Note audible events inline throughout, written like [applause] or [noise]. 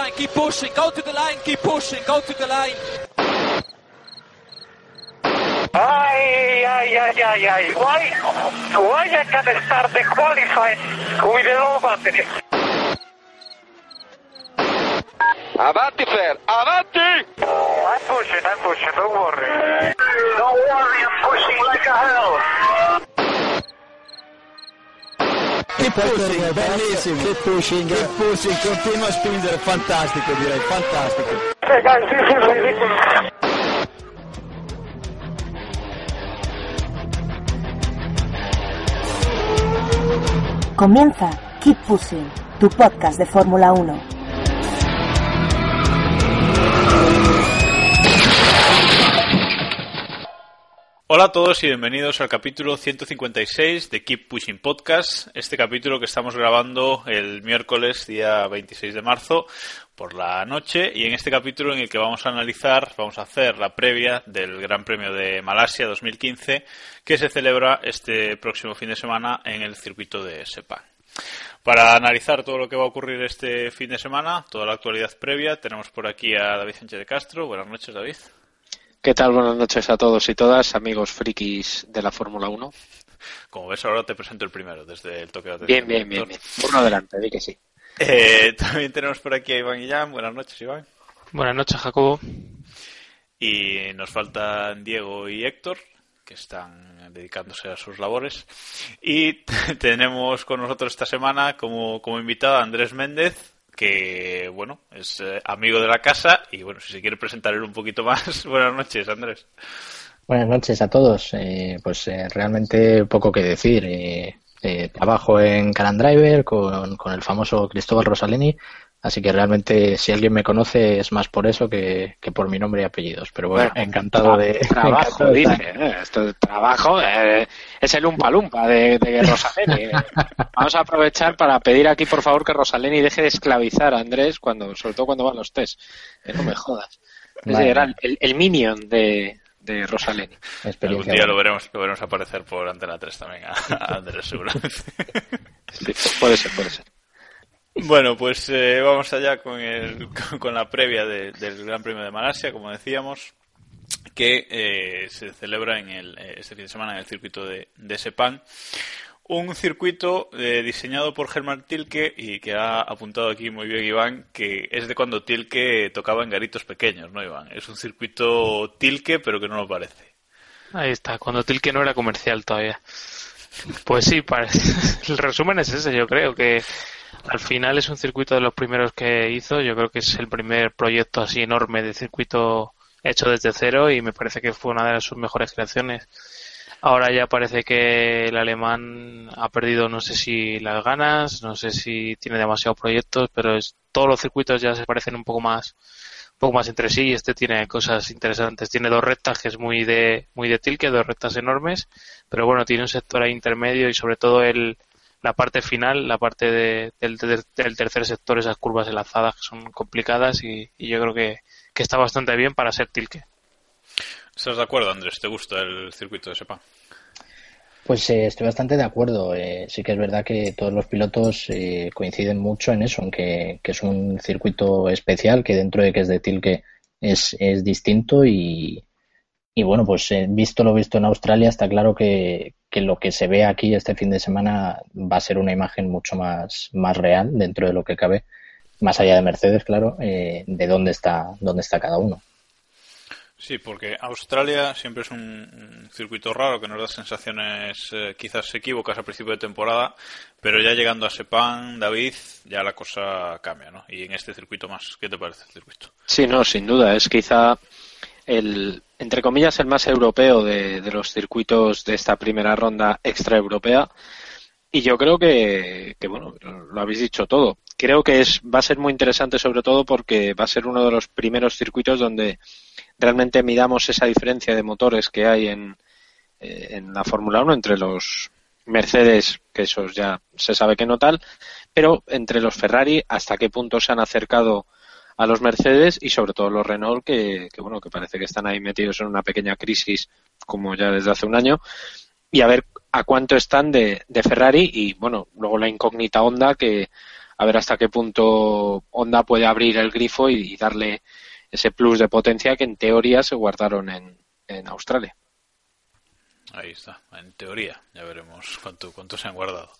Line, keep pushing, go to the line, keep pushing, go to the line. Ay, ay, ay, ay, ay. Why, why I can start the qualifying with the low battery? Avanti, Fer, avanti! I'm pushing, I'm pushing, don't worry. Don't worry, I'm pushing like a hell. Che pushing, bellissimo. Che pushing. Che pushing, continua a spingere, fantastico direi, fantastico. Comienza Keep Pushing, tu podcast de Fórmula 1. Hola a todos y bienvenidos al capítulo 156 de Keep Pushing Podcast. Este capítulo que estamos grabando el miércoles día 26 de marzo por la noche y en este capítulo en el que vamos a analizar, vamos a hacer la previa del Gran Premio de Malasia 2015 que se celebra este próximo fin de semana en el circuito de Sepang. Para analizar todo lo que va a ocurrir este fin de semana, toda la actualidad previa, tenemos por aquí a David Sánchez de Castro. Buenas noches, David. ¿Qué tal? Buenas noches a todos y todas, amigos frikis de la Fórmula 1. Como ves, ahora te presento el primero, desde el toque de Bien, atención bien, bien, bien. Uno adelante, di que sí. Eh, [laughs] también tenemos por aquí a Iván Guillán. Buenas noches, Iván. Buenas noches, Jacobo. Y nos faltan Diego y Héctor, que están dedicándose a sus labores. Y [laughs] tenemos con nosotros esta semana como, como invitado a Andrés Méndez, que, bueno, es eh, amigo de la casa. Y, bueno, si se quiere presentar él un poquito más. [laughs] Buenas noches, Andrés. Buenas noches a todos. Eh, pues eh, realmente poco que decir. Eh, eh, trabajo en Caran Driver con, con el famoso Cristóbal Rosaleni, así que realmente si alguien me conoce es más por eso que, que por mi nombre y apellidos. Pero bueno, Bueno, encantado de. Trabajo, [laughs] encantado de dice. estar. ¿eh? Esto de trabajo eh, es el umpa lumpa de, de Rosaleni. eh. [laughs] Vamos a aprovechar para pedir aquí, por favor, que Rosaleni deje de esclavizar a Andrés, cuando, sobre todo cuando van los test. Que no me jodas. Vale. era el, el minion de, de Rosaleni. Algún día lo veremos, lo veremos aparecer por Antena 3 también a, a Andrés, seguramente. Sí, puede ser, puede ser. Bueno, pues eh, vamos allá con, el, con, la previa de- del Gran Premio de Malasia, como decíamos, que eh, se celebra en el, eh, este fin de semana en el circuito de, de Sepang. Un circuito eh, diseñado por Germán Tilke y que ha apuntado aquí muy bien Iván, que es de cuando Tilke tocaba en garitos pequeños, ¿no, Iván? Es un circuito Tilke, pero que no lo parece. Ahí está, cuando Tilke no era comercial todavía. Pues sí, [laughs] el resumen es ese, yo creo que al final es un circuito de los primeros que hizo, yo creo que es el primer proyecto así enorme de circuito hecho desde cero y me parece que fue una de sus mejores creaciones. Ahora ya parece que el alemán ha perdido, no sé si las ganas, no sé si tiene demasiados proyectos, pero es, todos los circuitos ya se parecen un poco más, un poco más entre sí y este tiene cosas interesantes. Tiene dos rectas que es muy de, muy de Tilke, dos rectas enormes, pero bueno, tiene un sector ahí intermedio y sobre todo el, la parte final, la parte de- del, tercer sector, esas curvas enlazadas que son complicadas y, y yo creo que, que está bastante bien para ser Tilke. ¿Estás de acuerdo, Andrés? ¿Te gusta el circuito de Sepang? Pues eh, estoy bastante de acuerdo. Eh, sí que es verdad que todos los pilotos eh, coinciden mucho en eso, en que, que es un circuito especial, que dentro de que es de Tilke es, es distinto y, y bueno, pues eh, visto lo visto en Australia, está claro que, que lo que se ve aquí este fin de semana va a ser una imagen mucho más, más real dentro de lo que cabe, más allá de Mercedes, claro, eh, de dónde está, dónde está cada uno. Sí, porque Australia siempre es un, un circuito raro que nos da sensaciones eh, quizás equívocas al principio de temporada, pero ya llegando a Sepang, David, ya la cosa cambia, ¿no? Y en este circuito más, ¿qué te parece el circuito? Sí, no, sin duda. Es quizá el, entre comillas, el más europeo de, los circuitos de esta primera ronda extraeuropea. Y yo creo que, que, bueno, lo habéis dicho todo. Creo que es, va a ser muy interesante sobre todo porque va a ser uno de los primeros circuitos donde realmente midamos esa diferencia de motores que hay en, eh, en la Fórmula 1 entre los Mercedes, que esos ya se sabe que no tal, pero entre los Ferrari, hasta qué punto se han acercado a los Mercedes y sobre todo los Renault, que, que bueno, que parece que están ahí metidos en una pequeña crisis como ya desde hace un año, y a ver a cuánto están de, de Ferrari y bueno, luego la incógnita Honda que a ver hasta qué punto Honda puede abrir el grifo y, darle ese plus de potencia que en teoría se guardaron en, en Australia. Ahí está, en teoría, ya veremos cuánto, cuánto se han guardado.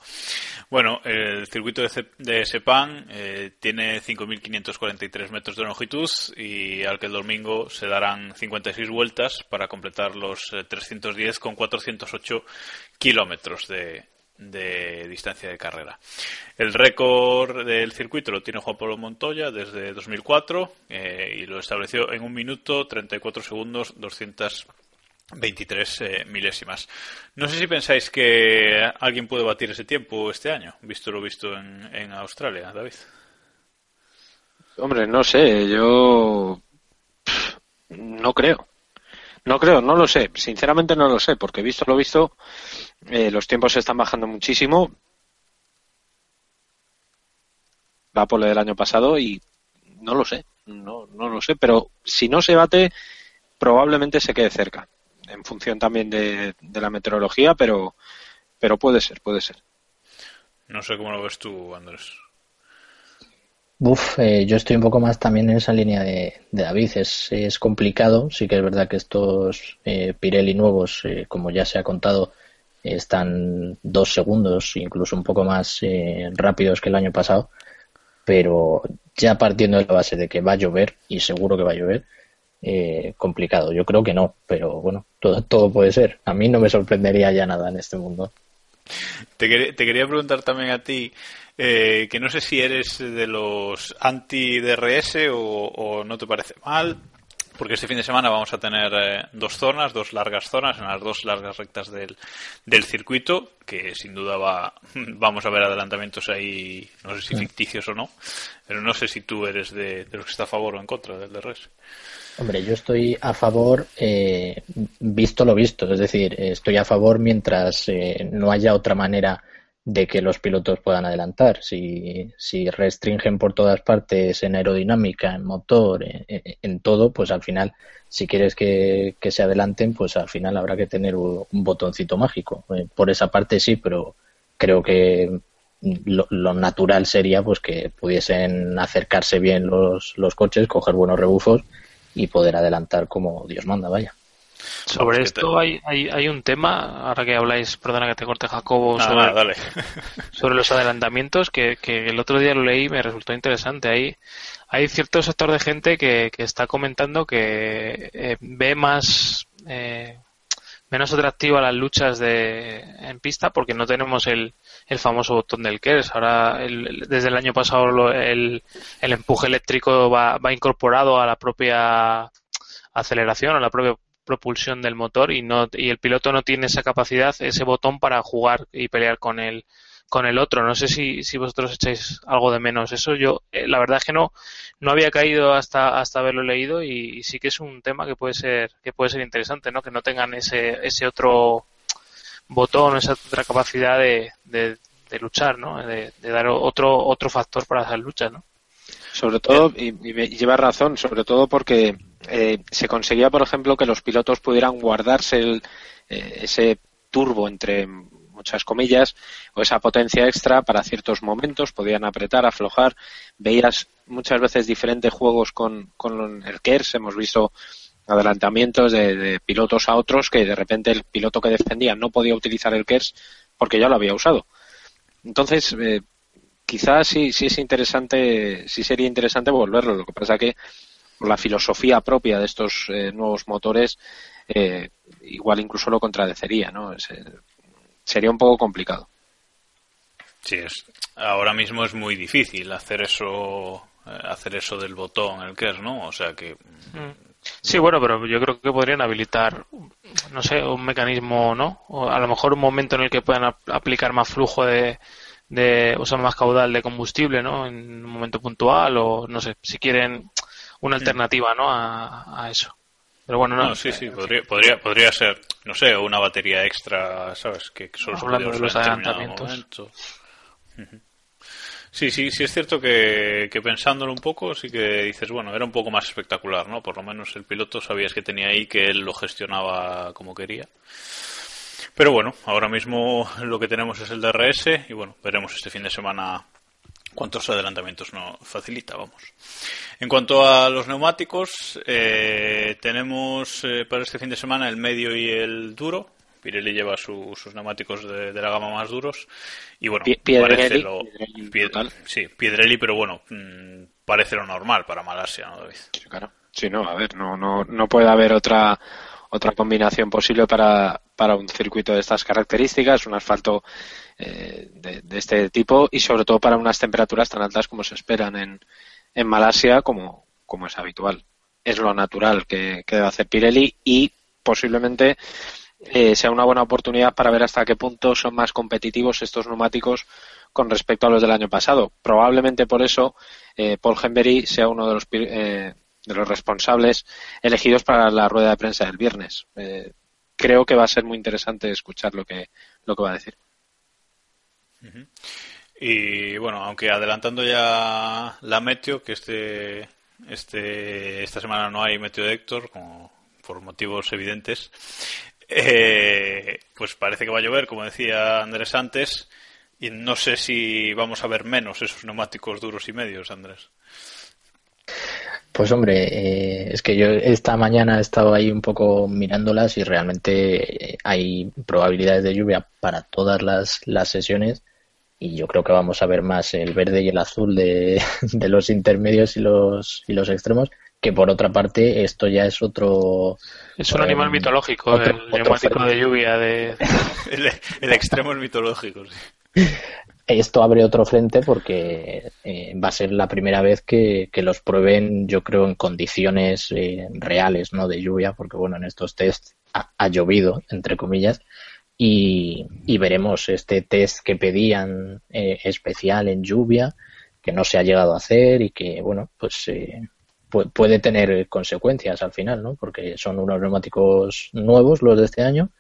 Bueno, el circuito de, de Sepang eh, tiene 5.543 metros de longitud y al que el domingo se darán 56 vueltas para completar los 310 eh, con 408 kilómetros de, de distancia de carrera. El récord del circuito lo tiene Juan Pablo Montoya desde 2004 eh, y lo estableció en un minuto 34 segundos 200 23 eh, milésimas. No sé si pensáis que alguien puede batir ese tiempo este año, visto lo visto en, en Australia, David. Hombre, no sé, yo no creo. No creo, no lo sé. Sinceramente no lo sé, porque visto lo visto, eh, los tiempos se están bajando muchísimo. Va por lo del año pasado y no lo sé, no, no lo sé. Pero si no se bate, probablemente se quede cerca en función también de, la meteorología, pero, pero puede ser, puede ser. No sé cómo lo ves tú, Andrés. Uf, eh, yo estoy un poco más también en esa línea de, David. Es, es, complicado. Sí que es verdad que estos eh, Pirelli nuevos, eh, como ya se ha contado, están dos segundos, incluso un poco más rápidos que el año pasado. Pero ya partiendo de la base de que va a llover, y seguro que va a llover, eh, complicado. Yo creo que no, pero bueno, todo, todo puede ser. A mí no me sorprendería ya nada en este mundo. Te, quería preguntar también a ti, eh, que no sé si eres de los anti-DRS o, no te parece mal, porque este fin de semana vamos a tener eh, dos zonas, dos largas zonas, en las dos largas rectas del, del circuito, que sin duda va, [laughs] vamos a ver adelantamientos ahí, no sé si ficticios o no, pero no sé si tú eres de, de los que está a favor o en contra del DRS. Hombre, yo estoy a favor, eh, visto lo visto, es decir, estoy a favor mientras eh, no haya otra manera de que los pilotos puedan adelantar. Si, si restringen por todas partes en aerodinámica, en motor, en, todo, pues al final, si quieres que, se adelanten, pues al final habrá que tener un, botoncito mágico. Eh, por esa parte sí, pero creo que lo, lo, natural sería pues que pudiesen acercarse bien los, los coches, coger buenos rebufos y poder adelantar como Dios manda, vaya. Sobre esto hay, hay, un tema, ahora que habláis, perdona que te corte Jacobo, sobre, [laughs] sobre los adelantamientos, que, que, el otro día lo leí y me resultó interesante. Hay, hay cierto sector de gente que, que está comentando que eh, ve más, eh, menos atractiva las luchas de, en pista porque no tenemos el, el famoso botón del KERS. Ahora, desde el año pasado, el, el empuje eléctrico va, va incorporado a la propia aceleración, a la propia propulsión del motor y no y el piloto no tiene esa capacidad, ese botón para jugar y pelear con el con el otro. No sé si, si vosotros echáis algo de menos eso. Yo eh, la verdad es que no no había caído hasta hasta haberlo leído y, sí que es un tema que puede ser que puede ser interesante, ¿no? Que no tengan ese ese otro botón, esa otra capacidad de, de, luchar, ¿no? De, dar otro, otro factor para esas luchas, ¿no? Sobre todo, y, lleva razón, sobre todo porque eh, se conseguía, por ejemplo, que los pilotos pudieran guardarse el, eh, ese turbo entre muchas comillas o esa potencia extra para ciertos momentos, podían apretar, aflojar. Veías muchas veces diferentes juegos con, con el KERS, hemos visto adelantamientos de, pilotos a otros que de repente el piloto que defendía no podía utilizar el KERS porque ya lo había usado. Entonces, eh, quizás sí, sí es interesante, sí sería interesante volverlo. Lo que pasa que la filosofía propia de estos eh, nuevos motores eh, igual incluso lo contradecería, ¿no? sería un poco complicado. Sí, es, ahora mismo es muy difícil hacer eso hacer eso del botón el KERS, ¿no? O sea que mm Sí, bueno, pero yo creo que podrían habilitar, no sé, un mecanismo, ¿no? O a lo mejor un momento en el que puedan aplicar más flujo de, de usar más caudal de combustible, ¿no? En un momento puntual o, no sé, si quieren una mm. alternativa, ¿no? A, eso. Pero bueno, no. sí, sí, podría, podría, podría ser, no sé, una batería extra, ¿sabes? Que solo Hablando de los adelantamientos. Sí, sí, sí es cierto que, que, pensándolo un poco, sí que dices, bueno, era un poco más espectacular, ¿no? Por lo menos el piloto sabías que tenía ahí, que él lo gestionaba como quería. Pero bueno, ahora mismo lo que tenemos es el DRS y bueno, veremos este fin de semana cuántos adelantamientos nos facilita, vamos. En cuanto a los neumáticos, eh, tenemos eh, para este fin de semana el medio y el duro. Pirelli lleva sus neumáticos de, la gama más duros y bueno, parece lo Piedrelli, sí, Piedrelli, pero bueno, mm, parece lo normal para Malasia, ¿no, David? Sí, claro. Sí, no, a ver, no, no, no puede haber otra otra combinación posible para, para un circuito de estas características, un asfalto eh, de, este tipo y sobre todo para unas temperaturas tan altas como se esperan en, en Malasia como, es habitual. Es lo natural que, que debe hacer Pirelli y posiblemente eh, sea una buena oportunidad para ver hasta qué punto son más competitivos estos neumáticos con respecto a los del año pasado. Probablemente por eso eh, Paul Hembury sea uno de los, eh, de los responsables elegidos para la rueda de prensa del viernes. Creo que va a ser muy interesante escuchar lo que, lo que va a decir. Y bueno, aunque adelantando ya la meteo, que este, este, esta semana no hay meteo de Héctor, como por motivos evidentes, eh, pues parece que va a llover, como decía Andrés antes, y no sé si vamos a ver menos esos neumáticos duros y medios, Andrés. Pues hombre, eh, es que yo esta mañana he estado ahí un poco mirándolas y realmente hay probabilidades de lluvia para todas las, las sesiones y yo creo que vamos a ver más el verde y el azul de, [laughs] de los intermedios y los, y los extremos que por otra parte esto ya es otro es un animal eh, mitológico el neumático de lluvia de [laughs] el, extremo es mitológico [laughs] esto abre otro frente porque eh, va a ser la primera vez que, los prueben yo creo en condiciones eh, reales no de lluvia porque bueno en estos test ha, llovido entre comillas y, y, veremos este test que pedían especial en lluvia que no se ha llegado a hacer y que bueno pues puede tener consecuencias al final, ¿no? Porque son unos neumáticos nuevos los de este año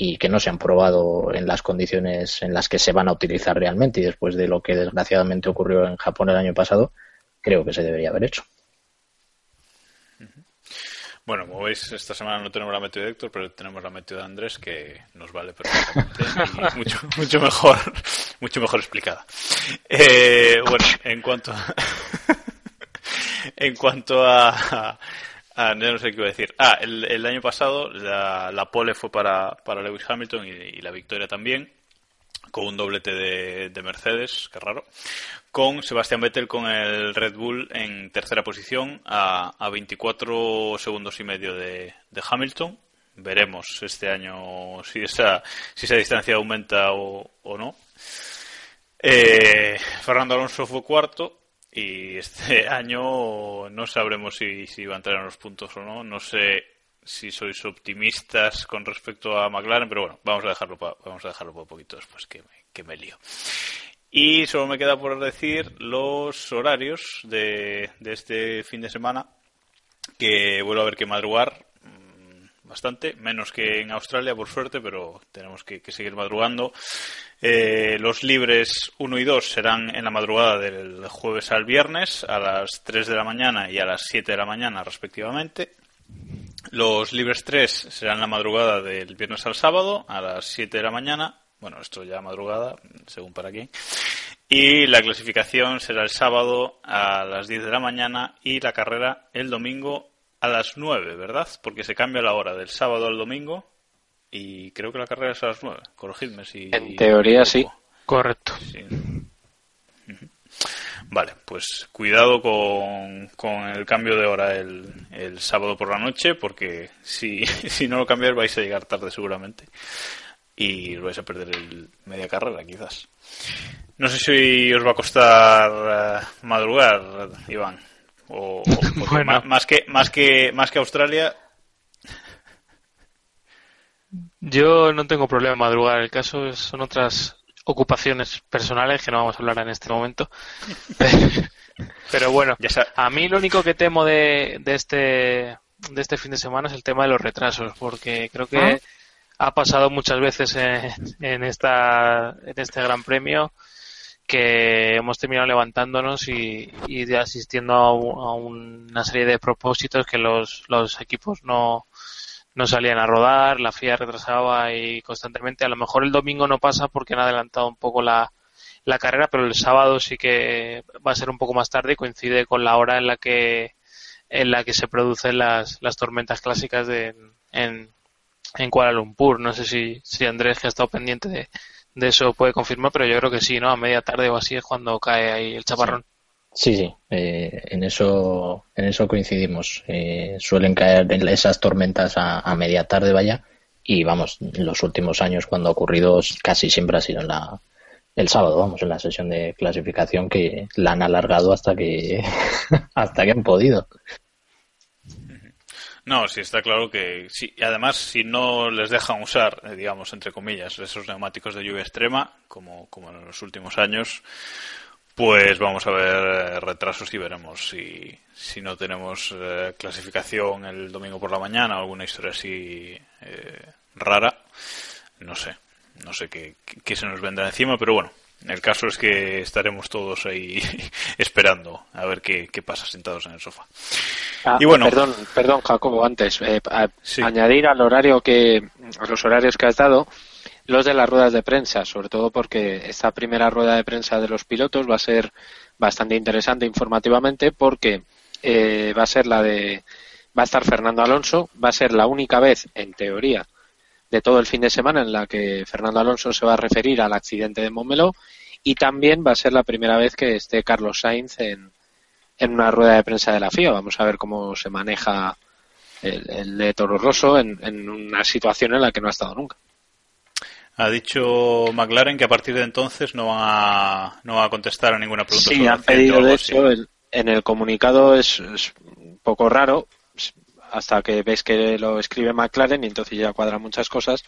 y que no se han probado en las condiciones en las que se van a utilizar realmente y después de lo que desgraciadamente ocurrió en Japón el año pasado, creo que se debería haber hecho. Bueno, como veis, esta semana no tenemos la meteo de Héctor, pero tenemos la meteo de Andrés que nos vale perfectamente y mucho, [laughs] mucho mejor, mucho mejor explicada. Eh, bueno, en cuanto [laughs] en cuanto a, no sé qué iba a decir. Ah, el, año pasado la, pole fue para, para Lewis Hamilton y, la victoria también, con un doblete de, Mercedes, qué raro, con Sebastián Vettel con el Red Bull en tercera posición a, a 24 segundos y medio de, Hamilton. Veremos este año si esa, si esa distancia aumenta o, no. Eh, Fernando Alonso fue cuarto y este [laughs] año no sabremos si, si va a entrar en los puntos o no. No sé si sois optimistas con respecto a McLaren, pero bueno, vamos a dejarlo para, vamos a dejarlo para un poquito después que me, que me lío. Y solo me queda por decir los horarios de, de este fin de semana, que vuelvo a ver que madrugar bastante, menos que en Australia, por suerte, pero tenemos que, seguir madrugando. Eh, los libres 1 y 2 serán en la madrugada del jueves al viernes, a las 3 de la mañana y a las 7 de la mañana, respectivamente. Los libres 3 serán la madrugada del viernes al sábado, a las 7 de la mañana. Bueno, esto ya madrugada, según para quién. Y la clasificación será el sábado a las 10 de la mañana y la carrera el domingo a las 9, ¿verdad? Porque se cambia la hora del sábado al domingo y creo que la carrera es a las 9. Corregidme si. En teoría sí. Correcto. Vale, pues cuidado con, con el cambio de hora el, el, sábado por la noche, porque si, [laughs] si no lo cambiáis vais a llegar tarde seguramente y vais a perder el media carrera quizás. No sé si os va a costar eh, madrugar, Iván O, [laughs] más, que, más, que, más que Australia. Yo no tengo problema en madrugar. El caso son otras ocupaciones personales que no vamos a hablar en este momento. [laughs] Pero bueno, a mí lo único que temo de, de, este, de este fin de semana es el tema de los retrasos, porque creo que ah. ha pasado muchas veces en, en, esta, en este Gran Premio que hemos terminado levantándonos y, y asistiendo a, una serie de propósitos que los, los equipos no, no salían a rodar, la FIA retrasaba y constantemente. A lo mejor el domingo no pasa porque han adelantado un poco la, la carrera, pero el sábado sí que va a ser un poco más tarde y coincide con la hora en la que en la que se producen las, las tormentas clásicas de, en, en Kuala Lumpur. No sé si, si Andrés, que ha estado pendiente de, de eso puede confirmar, pero yo creo que sí, ¿no? A media tarde o así es cuando cae ahí el chaparrón. Sí, sí, eh, en eso en eso coincidimos. Eh, suelen caer esas tormentas a, media tarde, vaya, y vamos, en los últimos años cuando ha ocurrido casi siempre ha sido en la el sábado, vamos, en la sesión de clasificación que la han alargado hasta que [laughs] hasta que han podido. No, sí está claro que sí. Además, si no les dejan usar, eh, digamos, entre comillas, esos neumáticos de lluvia extrema, como, como en los últimos años, pues vamos a ver eh, retrasos y veremos si, si no tenemos eh, clasificación el domingo por la mañana o alguna historia así rara. No sé, no sé qué, qué se nos vendrá encima, pero bueno, el caso es que estaremos todos ahí [laughs] esperando a ver qué, pasa sentados en el sofá. Ah, y bueno, perdón, perdón, Jacobo, antes eh, añadir al horario que a los horarios que has dado los de las ruedas de prensa, sobre todo porque esta primera rueda de prensa de los pilotos va a ser bastante interesante informativamente porque eh, va a ser la de va a estar Fernando Alonso, va a ser la única vez en teoría de todo el fin de semana en la que Fernando Alonso se va a referir al accidente de Montmeló y también va a ser la primera vez que esté Carlos Sainz en, en una rueda de prensa de la FIA. Vamos a ver cómo se maneja el, de Toro Rosso en, en, una situación en la que no ha estado nunca. Ha dicho McLaren que a partir de entonces no va a, no va a contestar a ninguna pregunta. Sí, han pedido de hecho, en el comunicado es, es un poco raro, hasta que ves que lo escribe McLaren y entonces ya cuadran muchas cosas,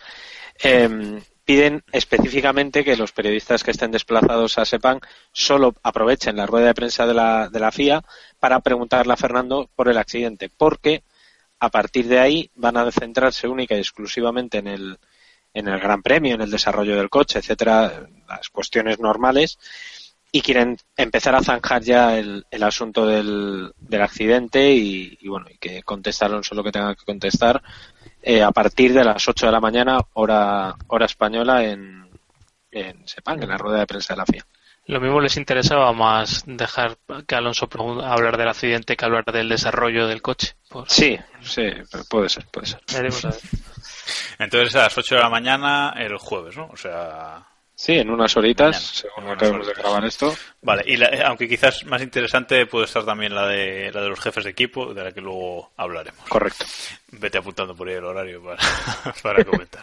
em, piden específicamente que los periodistas que estén desplazados a Sepan solo aprovechen la rueda de prensa de la, de la FIA para preguntarle a Fernando por el accidente, porque a partir de ahí van a centrarse única y exclusivamente en el, en el Gran Premio, en el desarrollo del coche, etcétera, las cuestiones normales y quieren empezar a zanjar ya el, el asunto del, del accidente y, bueno, y que contestaron solo lo que tengan que contestar eh, a partir de las 8 de la mañana, hora, hora española en, en Sepang, en la rueda de prensa de la FIA. Lo mismo les interesaba más dejar que Alonso hablar del accidente que hablar del desarrollo del coche. Sí, sí, puede ser, puede ser. Entonces a las 8 de la mañana el jueves, ¿no? O sea, Sí, en unas horitas, según acabamos de grabar esto. Vale, y aunque quizás más interesante puede estar también la de, la de los jefes de equipo, de la que luego hablaremos. Correcto. Vete apuntando por ahí el horario para, [laughs] para comentar.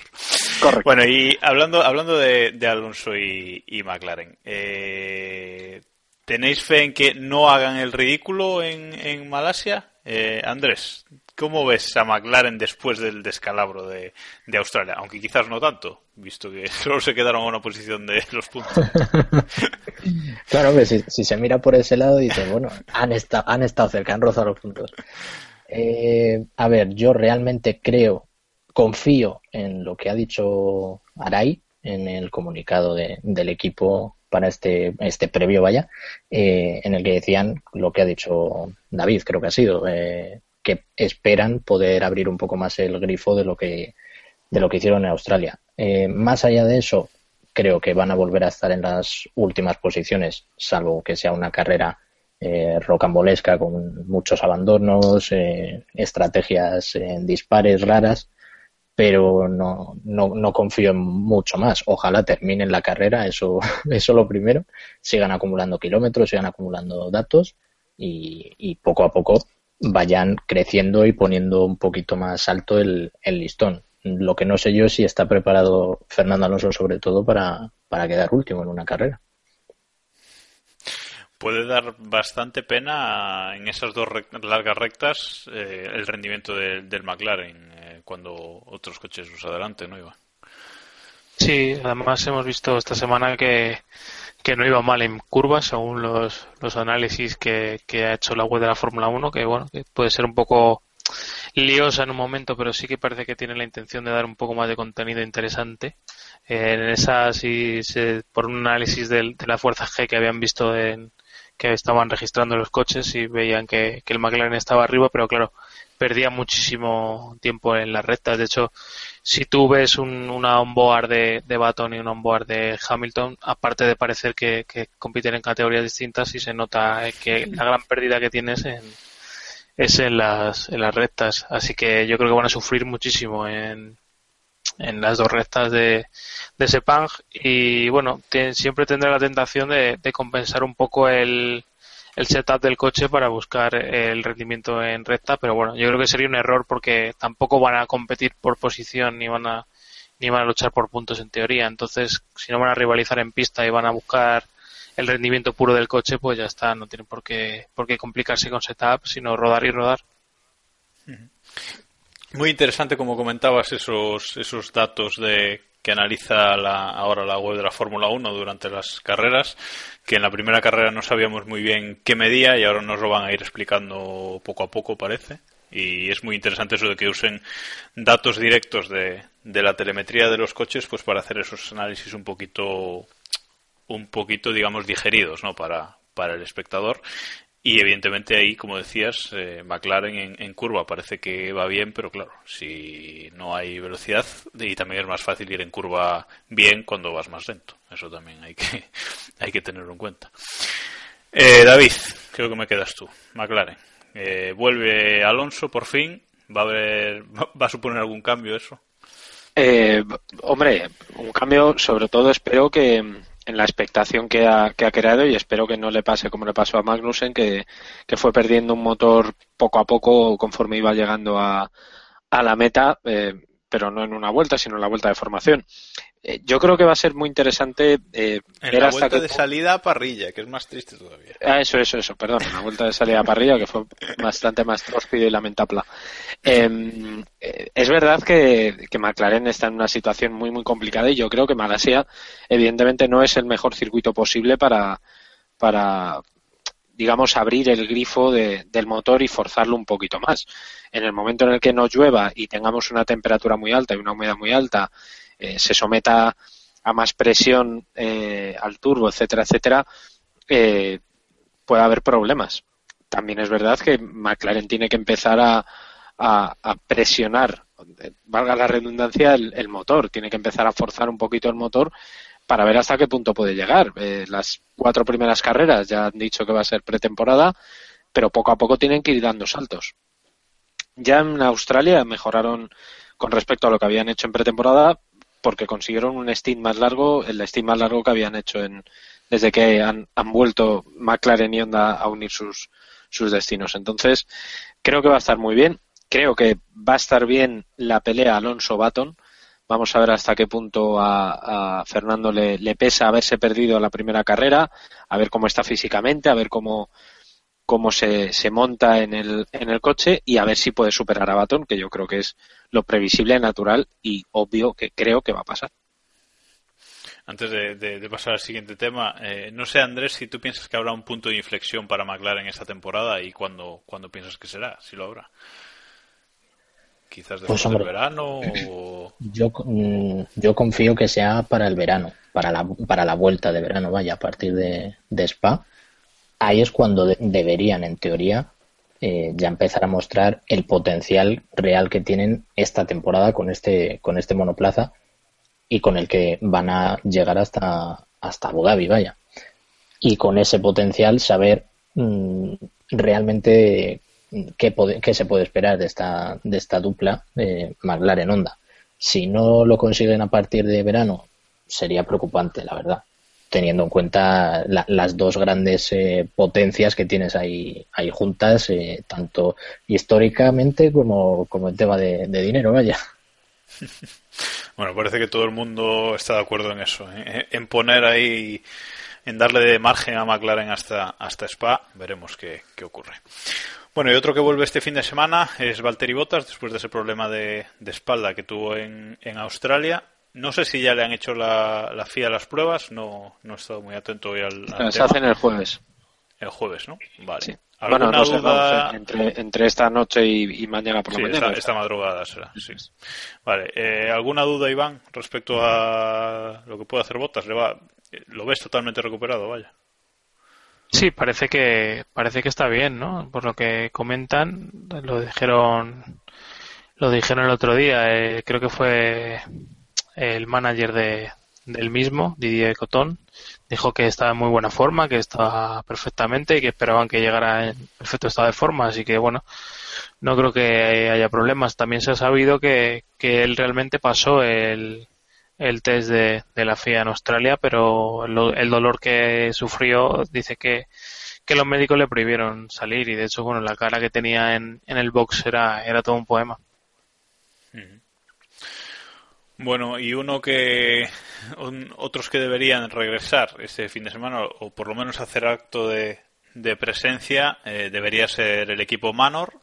Correcto. Bueno, y hablando, hablando de, Alonso y, McLaren, eh, ¿tenéis fe en que no hagan el ridículo en, en Malasia? Eh, Andrés, ¿cómo ves a McLaren después del descalabro de, de Australia? Aunque quizás no tanto visto que [laughs] solo se quedaron a una posición de los puntos. [laughs] claro, si, se mira por ese lado, dice, bueno, han, estado han estado cerca, han rozado los puntos. Eh, a ver, yo realmente creo, confío en lo que ha dicho Arai en el comunicado del equipo para este, este previo, vaya, eh, en el que decían lo que ha dicho David, creo que ha sido, eh, que esperan poder abrir un poco más el grifo de lo que de lo que hicieron en Australia. Eh, más allá de eso, creo que van a volver a estar en las últimas posiciones, salvo que sea una carrera eh, rocambolesca con muchos abandonos, eh, estrategias en dispares raras, pero no, no, no, confío en mucho más. Ojalá terminen la carrera, eso, [laughs] eso lo primero, sigan acumulando kilómetros, sigan acumulando datos y poco a poco vayan creciendo y poniendo un poquito más alto el, el listón. Lo que no sé yo es si está preparado Fernando Alonso sobre todo para, para quedar último en una carrera. puede dar bastante pena en esas dos largas rectas eh, el rendimiento del McLaren eh, cuando otros coches los adelante, ¿no, Iván? Sí, además hemos visto esta semana que, que no iba mal en curvas según los, los análisis que, que ha hecho la web de la Fórmula 1, que bueno, que puede ser un poco liosa en un momento, pero sí que parece que tiene la intención de dar un poco más de contenido interesante. en esa, si por un análisis de, la fuerza G que habían visto en, que estaban registrando los coches y veían que, el McLaren estaba arriba, pero claro, perdía muchísimo tiempo en las rectas. De hecho, si tú ves un, una onboard de, de Baton y un onboard de Hamilton, aparte de parecer que, que compiten en categorías distintas, sí se nota que la gran pérdida que tienes en, es en las, en las rectas. Así que yo creo que van a sufrir muchísimo en, en las dos rectas de, de Sepang. Y bueno, siempre tendrá la tentación de, de compensar un poco el, el setup del coche para buscar el rendimiento en recta. Pero bueno, yo creo que sería un error porque tampoco van a competir por posición ni van a ni van a luchar por puntos en teoría. Entonces, si no van a rivalizar en pista y van a buscar el rendimiento puro del coche, pues ya está, no tiene por qué, por qué complicarse con setup, sino rodar y rodar. Muy interesante, como comentabas, esos, esos datos de que analiza la, ahora la web de la Fórmula 1 durante las carreras, que en la primera carrera no sabíamos muy bien qué medía y ahora nos lo van a ir explicando poco a poco, parece. Y es muy interesante eso de que usen datos directos de, de la telemetría de los coches pues para hacer esos análisis un poquito un poquito, digamos, digeridos, ¿no? Para, para el espectador. Y evidentemente ahí, como decías, eh, McLaren en, curva parece que va bien, pero claro, si no hay velocidad y también es más fácil ir en curva bien cuando vas más lento. Eso también hay que, [laughs] hay que tenerlo en cuenta. Eh, David, creo que me quedas tú. McLaren. Eh, vuelve Alonso por fin. ¿Va a, haber, [laughs] ¿Va a suponer algún cambio eso? hombre, un cambio, sobre todo espero que, en la expectación que ha, que ha creado y espero que no le pase como le pasó a Magnussen, que, fue perdiendo un motor poco a poco conforme iba llegando a, a la meta, eh, pero no en una vuelta, sino en la vuelta de formación. Eh, yo creo que va a ser muy interesante eh, en la vuelta de salida a parrilla, que es más triste todavía. Ah, eso, eso, eso, perdón, la vuelta de salida a parrilla que fue bastante más tróspido y lamentable. Em, eh, es verdad que, que, McLaren está en una situación muy, muy complicada y yo creo que Malasia, evidentemente, no es el mejor circuito posible para, para digamos, abrir el grifo de, del motor y forzarlo un poquito más. En el momento en el que no llueva y tengamos una temperatura muy alta y una humedad muy alta, eh, se someta a más presión eh, al turbo, etcétera, etcétera, eh, puede haber problemas. También es verdad que McLaren tiene que empezar a, a, presionar, valga la redundancia, el, motor. Tiene que empezar a forzar un poquito el motor para ver hasta qué punto puede llegar. las cuatro primeras carreras ya han dicho que va a ser pretemporada, pero poco a poco tienen que ir dando saltos. Ya en Australia mejoraron con respecto a lo que habían hecho en pretemporada, porque consiguieron un steam más largo, el steam más largo que habían hecho en, desde que han, vuelto McLaren y Honda a unir sus, sus destinos. Entonces, creo que va a estar muy bien. Creo que va a estar bien la pelea Alonso-Baton. Vamos a ver hasta qué punto a, Fernando le, pesa haberse perdido la primera carrera, a ver cómo está físicamente, a ver cómo, cómo se, se monta en el, en el coche y a ver si puede superar a Baton, que yo creo que es lo previsible, natural y obvio que creo que va a pasar. Antes de, pasar al siguiente tema, eh, no sé, Andrés, si tú piensas que habrá un punto de inflexión para McLaren esta temporada y cuándo, cuándo piensas que será, si lo habrá. Quizás después pues, del verano o... [laughs] Yo, mm, yo confío que sea para el verano, para la, para la vuelta de verano, vaya, a partir de, de Spa ahí es cuando deberían, en teoría, eh, ya empezar a mostrar el potencial real que tienen esta temporada con este, con este monoplaza y con el que van a llegar hasta, hasta Abu Dhabi, vaya. Y con ese potencial saber mm, realmente qué, se puede esperar de esta, de esta dupla de McLaren-Honda. Si no lo consiguen a partir de verano, sería preocupante, la verdad teniendo en cuenta las dos grandes eh, potencias que tienes ahí, ahí juntas, eh, tanto históricamente como, como en tema de, dinero, vaya. [laughs] Bueno, parece que todo el mundo está de acuerdo en eso, ¿eh? en poner ahí en darle de margen a McLaren hasta, hasta Spa. Veremos qué, qué ocurre. Bueno, y otro que vuelve este fin de semana es Valtteri Bottas, después de ese problema de, de espalda que tuvo en, en, Australia. No sé si ya le han hecho la, la FIA las pruebas, no, no he estado muy atento hoy al, al Se hacen el jueves. El jueves, ¿no? Vale. Sí. Bueno, no sé, duda... entre, entre, esta noche y, y mañana por la sí, mañana. Esta, esta, madrugada será, sí. Vale, eh, ¿alguna duda, Iván, respecto a lo que puede hacer Botas? ¿Le va... ¿Lo ves totalmente recuperado, vaya? Sí, parece que parece que está bien, ¿no? Por lo que comentan, lo dijeron lo dijeron el otro día, eh, creo que fue el manager de, del mismo, Didier Cotón, dijo que estaba en muy buena forma, que estaba perfectamente y que esperaban que llegara en perfecto estado de forma, así que bueno, no creo que haya problemas. También se ha sabido que, que él realmente pasó el, el test de, de, la FIA en Australia, pero el, el, dolor que sufrió dice que, que los médicos le prohibieron salir y de hecho, bueno, la cara que tenía en, en el box era, era todo un poema. Bueno, y uno que un, otros que deberían regresar este fin de semana o por lo menos hacer acto de, de presencia eh, debería ser el equipo Manor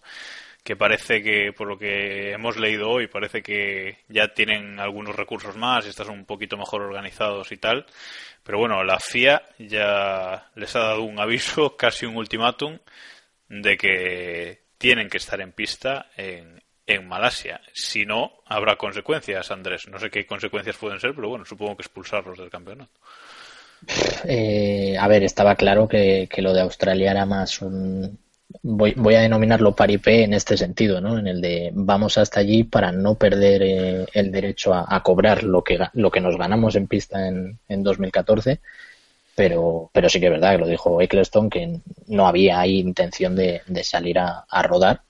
que parece que, por lo que hemos leído hoy, parece que ya tienen algunos recursos más están un poquito mejor organizados y tal. Pero bueno, la FIA ya les ha dado un aviso, [laughs] casi un ultimátum, de que tienen que estar en pista en, en Malasia. Si no, habrá consecuencias, Andrés. No sé qué consecuencias pueden ser, pero bueno, supongo que expulsarlos del campeonato. Eh, a ver, estaba claro que, que, lo de Australia era más un, voy, voy a denominarlo paripé en este sentido, ¿no? En el de vamos hasta allí para no perder eh, el derecho a, cobrar lo que, lo que nos ganamos en pista en, en 2014. Pero, pero sí que es verdad que lo dijo Eccleston que no había ahí intención de, de salir a, rodar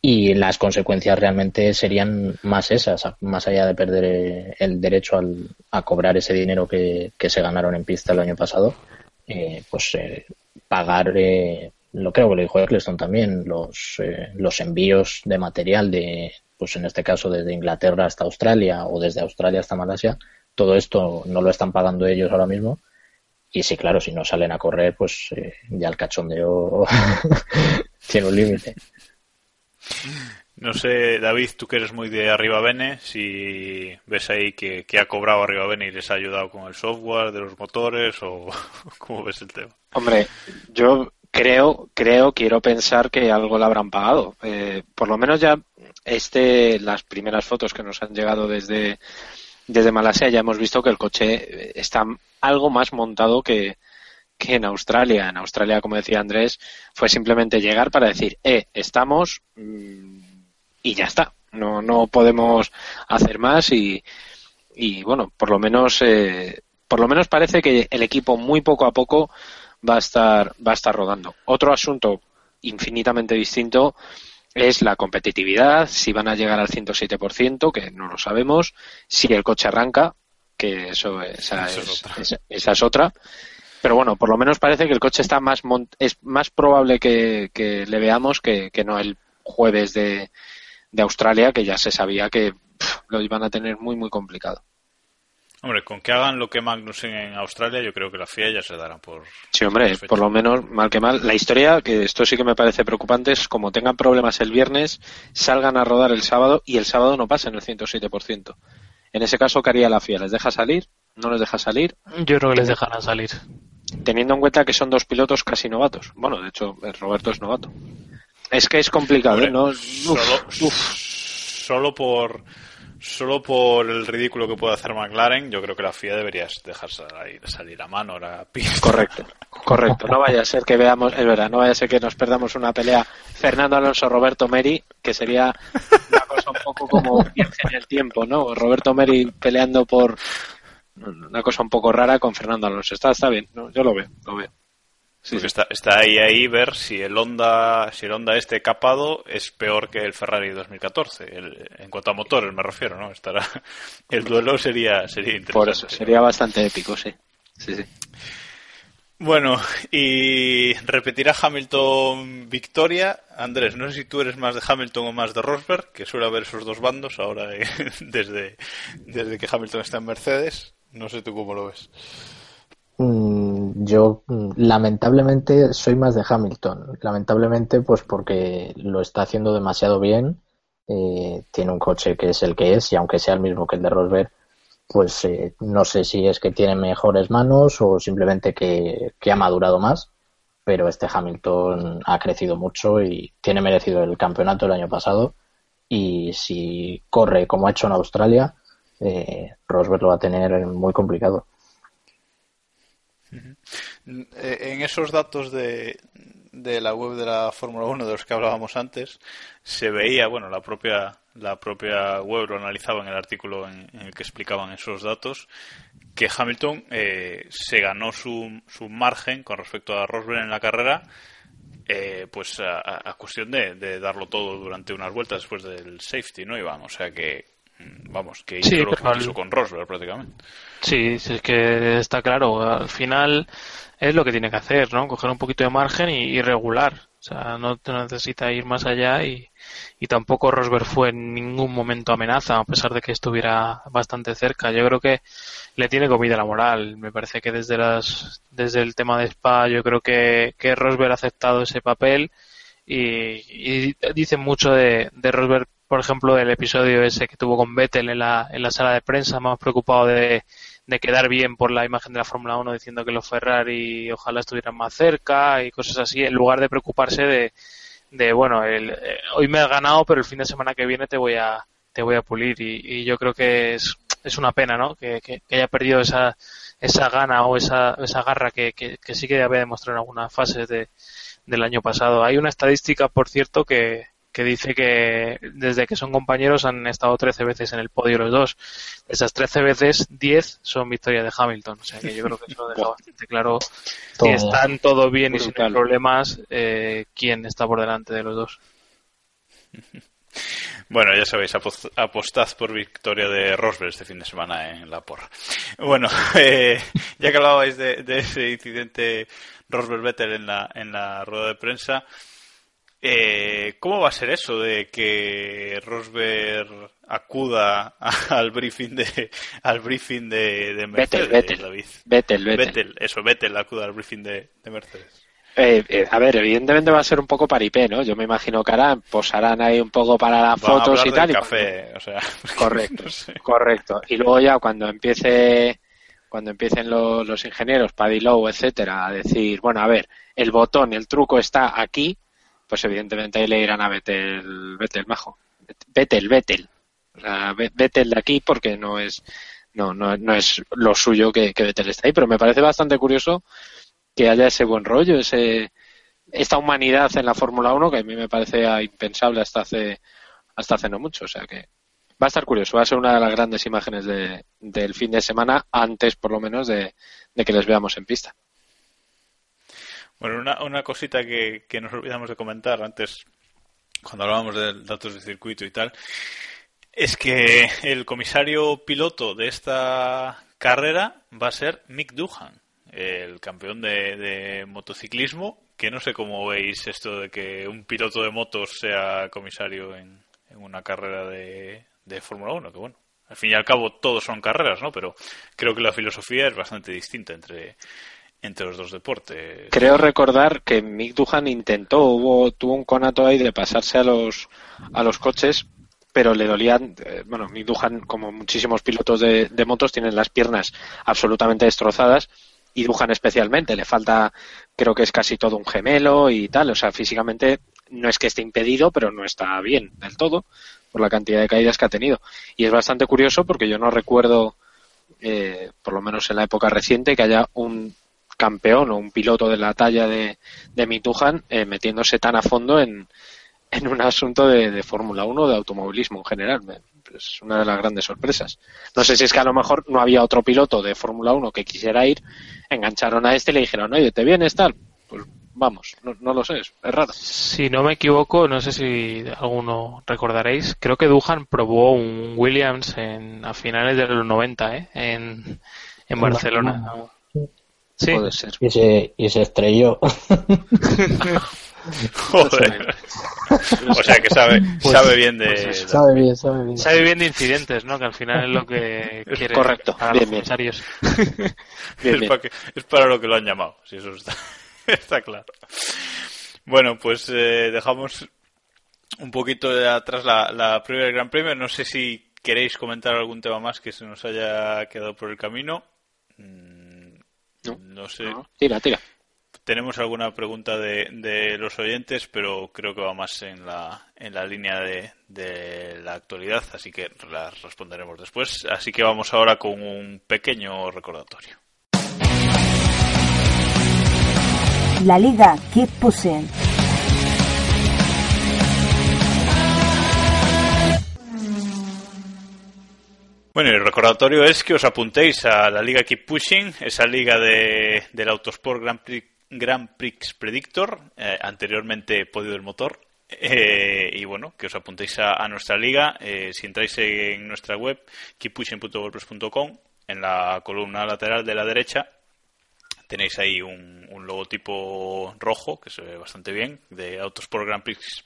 y las consecuencias realmente serían más esas, más allá de perder el derecho al, a cobrar ese dinero que, que, se ganaron en pista el año pasado, eh, pues eh, pagar eh, lo creo que lo dijo Eccleston también, los, eh, los envíos de material de, pues en este caso desde Inglaterra hasta Australia o desde Australia hasta Malasia, todo esto no lo están pagando ellos ahora mismo. Y sí, claro, si no salen a correr, pues eh, ya el cachondeo [laughs] tiene un límite. No sé, David, tú que eres muy de Arriba Bene, si ves ahí que, ha cobrado Arriba Bene y les ha ayudado con el software de los motores o [laughs] cómo ves el tema. Hombre, yo creo, creo, quiero pensar que algo le habrán pagado. Eh, por lo menos ya este, las primeras fotos que nos han llegado desde, desde Malasia ya hemos visto que el coche está algo más montado que, que en Australia. En Australia, como decía Andrés, fue simplemente llegar para decir, eh, estamos mmm, y ya está. No, no podemos hacer más y, y bueno, por lo menos, eh, por lo menos parece que el equipo muy poco a poco va a estar, va a estar rodando. Otro asunto infinitamente distinto es la competitividad, si van a llegar al 107%, que no lo sabemos, si el coche arranca, que eso esa, es, es, otra. Esa, esa, es otra. Pero bueno, por lo menos parece que el coche está más es más probable que, que le veamos que, que, no el jueves de, de Australia, que ya se sabía que pff, lo iban a tener muy muy complicado. Hombre, con que hagan lo que Magnussen en Australia, yo creo que la FIA ya se dará por. Sí, hombre, por lo menos, mal que mal. La historia, que esto sí que me parece preocupante, es como tengan problemas el viernes, salgan a rodar el sábado y el sábado no pasen el 107%. En ese caso, ¿qué haría la FIA? ¿Les deja salir? ¿No les deja salir? Yo creo que les dejarán salir. Teniendo en cuenta que son dos pilotos casi novatos. Bueno, de hecho, Roberto es novato. Es que es complicado, hombre, ¿eh? ¿no? Solo, uf. solo por solo por el ridículo que puede hacer McLaren, yo creo que la FIA debería dejar salir, salir a mano a pista. Correcto, correcto. No vaya a ser que veamos, es verdad, no vaya a ser que nos perdamos una pelea Fernando Alonso-Roberto Meri, que sería una cosa un poco como viaje en el tiempo, ¿no? Roberto Meri peleando por una cosa un poco rara con Fernando Alonso. Está, está bien, ¿no? yo lo veo, lo veo. Sí, Porque sí. Está, está, ahí ahí ver si el Honda si el Honda este capado es peor que el Ferrari 2014 el, en cuanto a motores me refiero no estará [laughs] el duelo sería sería interesante por eso sería bastante épico sí sí sí bueno y repetirá Hamilton victoria Andrés no sé si tú eres más de Hamilton o más de Rosberg que suele haber esos dos bandos ahora eh, [laughs] desde desde que Hamilton está en Mercedes no sé tú cómo lo ves mm yo mm, lamentablemente soy más de Hamilton. Lamentablemente, pues porque lo está haciendo demasiado bien. Eh, tiene un coche que es el que es y aunque sea el mismo que el de Rosberg, pues eh, no sé si es que tiene mejores manos o simplemente que, que ha madurado más. Pero este Hamilton ha crecido mucho y tiene merecido el campeonato el año pasado. Y si corre como ha hecho en Australia, eh, Rosberg lo va a tener muy complicado. Eh, en esos datos de, de la web de la Fórmula 1 de los que hablábamos antes, se veía, bueno, la propia, la propia web lo analizaba en el artículo en, el que explicaban esos datos, que Hamilton eh, se ganó su, su margen con respecto a Rosberg en la carrera, eh, pues a, cuestión de, de, darlo todo durante unas vueltas después del safety, ¿no, Iván? O sea que vamos, que hizo lo que hizo con Rosberg prácticamente. Sí, es que está claro, al final es lo que tiene que hacer, ¿no? Coger un poquito de margen y, regular. O sea, no necesita ir más allá y, y tampoco Rosberg fue en ningún momento amenaza, a pesar de que estuviera bastante cerca. Yo creo que le tiene comida la moral. Me parece que desde las, desde el tema de Spa, yo creo que, que Rosberg ha aceptado ese papel y, y dicen mucho de, de Rosberg por ejemplo, el episodio ese que tuvo con Vettel en la, en la sala de prensa, más preocupado de, de quedar bien por la imagen de la Fórmula 1 diciendo que los Ferrari ojalá estuvieran más cerca y cosas así, en lugar de preocuparse de, de bueno, el, eh, hoy me has ganado, pero el fin de semana que viene te voy a, te voy a pulir y, yo creo que es, es una pena, ¿no? Que, que, haya perdido esa, esa gana o esa, esa garra que, que, que sí que había demostrado en algunas fases de, del año pasado. Hay una estadística, por cierto, que, que dice que desde que son compañeros han estado 13 veces en el podio los dos. esas 13 veces, 10 son victorias de Hamilton. O sea que yo creo que eso deja [laughs] bastante claro si están todo bien y sin problemas, eh, quién está por delante de los dos. [laughs] Bueno, ya sabéis, apostad por victoria de Rosberg este fin de semana en la porra. Bueno, [laughs] eh, ya que hablabais de, de ese incidente Rosberg-Vettel en la, en la rueda de prensa, eh, ¿Cómo va a ser eso de que Rosberg acuda al briefing de al briefing de, de Mercedes? Vettel, Vettel, eso, Vettel acuda al briefing de, Mercedes. Eh, eh, a ver, evidentemente va a ser un poco paripé, ¿no? Yo me imagino que ahora posarán ahí un poco para las fotos y tal. café, o sea, [laughs] correcto, correcto. Y luego ya cuando empiece cuando empiecen los, los ingenieros, Paddy Lowe, etcétera, a decir, bueno, a ver, el botón, el truco está aquí, pues evidentemente ahí le irán a Vettel, Vettel majo. Vettel, Vettel. O sea, Vettel de aquí porque no es, no, no, no es lo suyo que, que Vettel está ahí, pero me parece bastante curioso que haya ese buen rollo, ese, esta humanidad en la Fórmula 1 que a mí me parece impensable hasta hace, hasta hace no mucho. O sea que va a estar curioso, va a ser una de las grandes imágenes de, del fin de semana, antes por lo menos de que les veamos en pista. Bueno, una, una cosita que, que nos olvidamos de comentar antes, cuando hablábamos de datos de circuito y tal, es que el comisario piloto de esta carrera va a ser Mick Duhan, el campeón de, de, motociclismo, que no sé cómo veis esto de que un piloto de motos sea comisario en, en una carrera de, de Fórmula 1, que bueno, al fin y al cabo todos son carreras, ¿no? Pero creo que la filosofía es bastante distinta entre entre los dos deportes. Creo recordar que Mick Duhan intentó, hubo, tuvo un conato ahí de pasarse a los, a los coches, pero le dolían, eh, bueno, Mick Duhan, como muchísimos pilotos de, de motos, tienen las piernas absolutamente destrozadas y Duhan especialmente, le falta, creo que es casi todo un gemelo y tal, o sea, físicamente no es que esté impedido, pero no está bien del todo por la cantidad de caídas que ha tenido. Y es bastante curioso porque yo no recuerdo, eh, por lo menos en la época reciente, que haya un campeón o un piloto de la talla de, de Mitujan eh, metiéndose tan a fondo en, en un asunto de, de Fórmula 1 de automovilismo en general. Es una de las grandes sorpresas. No sé si es que a lo mejor no había otro piloto de Fórmula 1 que quisiera ir, engancharon a este y le dijeron, oye, ¿te vienes tal? Pues vamos, no, no, lo sé, es raro. Si no me equivoco, no sé si alguno recordaréis, creo que Duhan probó un Williams en, a finales de los 90, ¿eh? en, en Barcelona. Sí. Puede ser. Y se, y se estrelló. [laughs] Joder. O sea que sabe, Pues- sabe bien de. pues. Sabe bien, sabe bien. Sabe bien de incidentes, ¿no? Que al final es lo que quiere correcto. para Bien, los bien. comisarios. [laughs] Bien, es, bien. para que- es para lo que lo han llamado, si eso está, [laughs] está claro. Bueno, pues eh, dejamos un poquito de atrás la, la prueba del Gran Premio. No sé si queréis comentar algún tema más que se nos haya quedado por el camino. Mm, No. No sé. No, Tira, tira. Tenemos alguna pregunta de, de los oyentes, pero creo que va más en la, en la línea de, de la actualidad, así que las responderemos después. Así que vamos ahora con un pequeño recordatorio. La Liga Keep Pushing. Bueno, el recordatorio es que os apuntéis a la Liga Keep Pushing, esa liga de, del Autosport Grand Prix, Grand Prix Predictor, eh, anteriormente Podio del Motor. Eh, y bueno, que os apuntéis a, nuestra liga. eh, si entráis en nuestra web, keeppushing.wordpress.com, en la columna lateral de la derecha, tenéis ahí un, logotipo rojo que se ve bastante bien de Autosport Grand Prix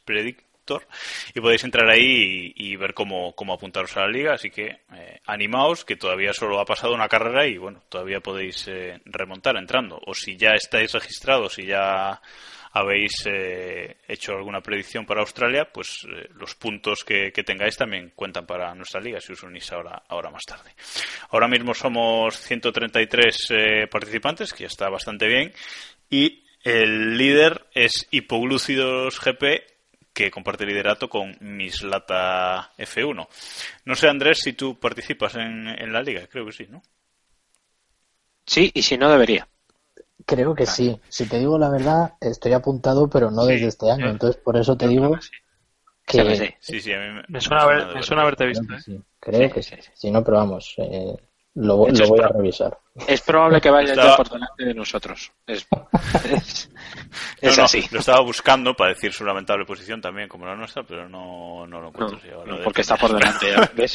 Y podéis entrar ahí y, ver cómo, cómo apuntaros a la liga. Así que eh, animaos que todavía solo ha pasado una carrera y bueno todavía podéis eh, remontar entrando. O si ya estáis registrados y ya habéis eh, hecho alguna predicción para Australia pues los puntos que, que tengáis también cuentan para nuestra liga si os unís ahora, ahora más tarde. Ahora mismo somos 133 eh, participantes que ya está bastante bien y el líder es Hipoglúcidos GP que comparte liderato con Mislata F1. No sé, Andrés, si tú participas en, en la liga, creo que sí, ¿no? Sí, y si no, debería. Creo que sí. Si te digo la verdad, estoy apuntado, pero no Sí, desde este año. yo- Entonces, por eso te digo creo que sí. que, Sí, a mí me, Me suena, haber, me suena haberte creo visto, que ¿eh? sí. Creo Sí, que sí, sí. sí. Si no, pero vamos, eh, lo, hecho, lo voy a revisar. Es probable que vaya Estaba- ya por delante de nosotros. Es, [laughs] es, No, es no, así. Lo estaba buscando para decir su lamentable posición también, como la nuestra, pero no, no lo No, encuentro. sí, ahora [laughs] porque está por delante. ¿ves?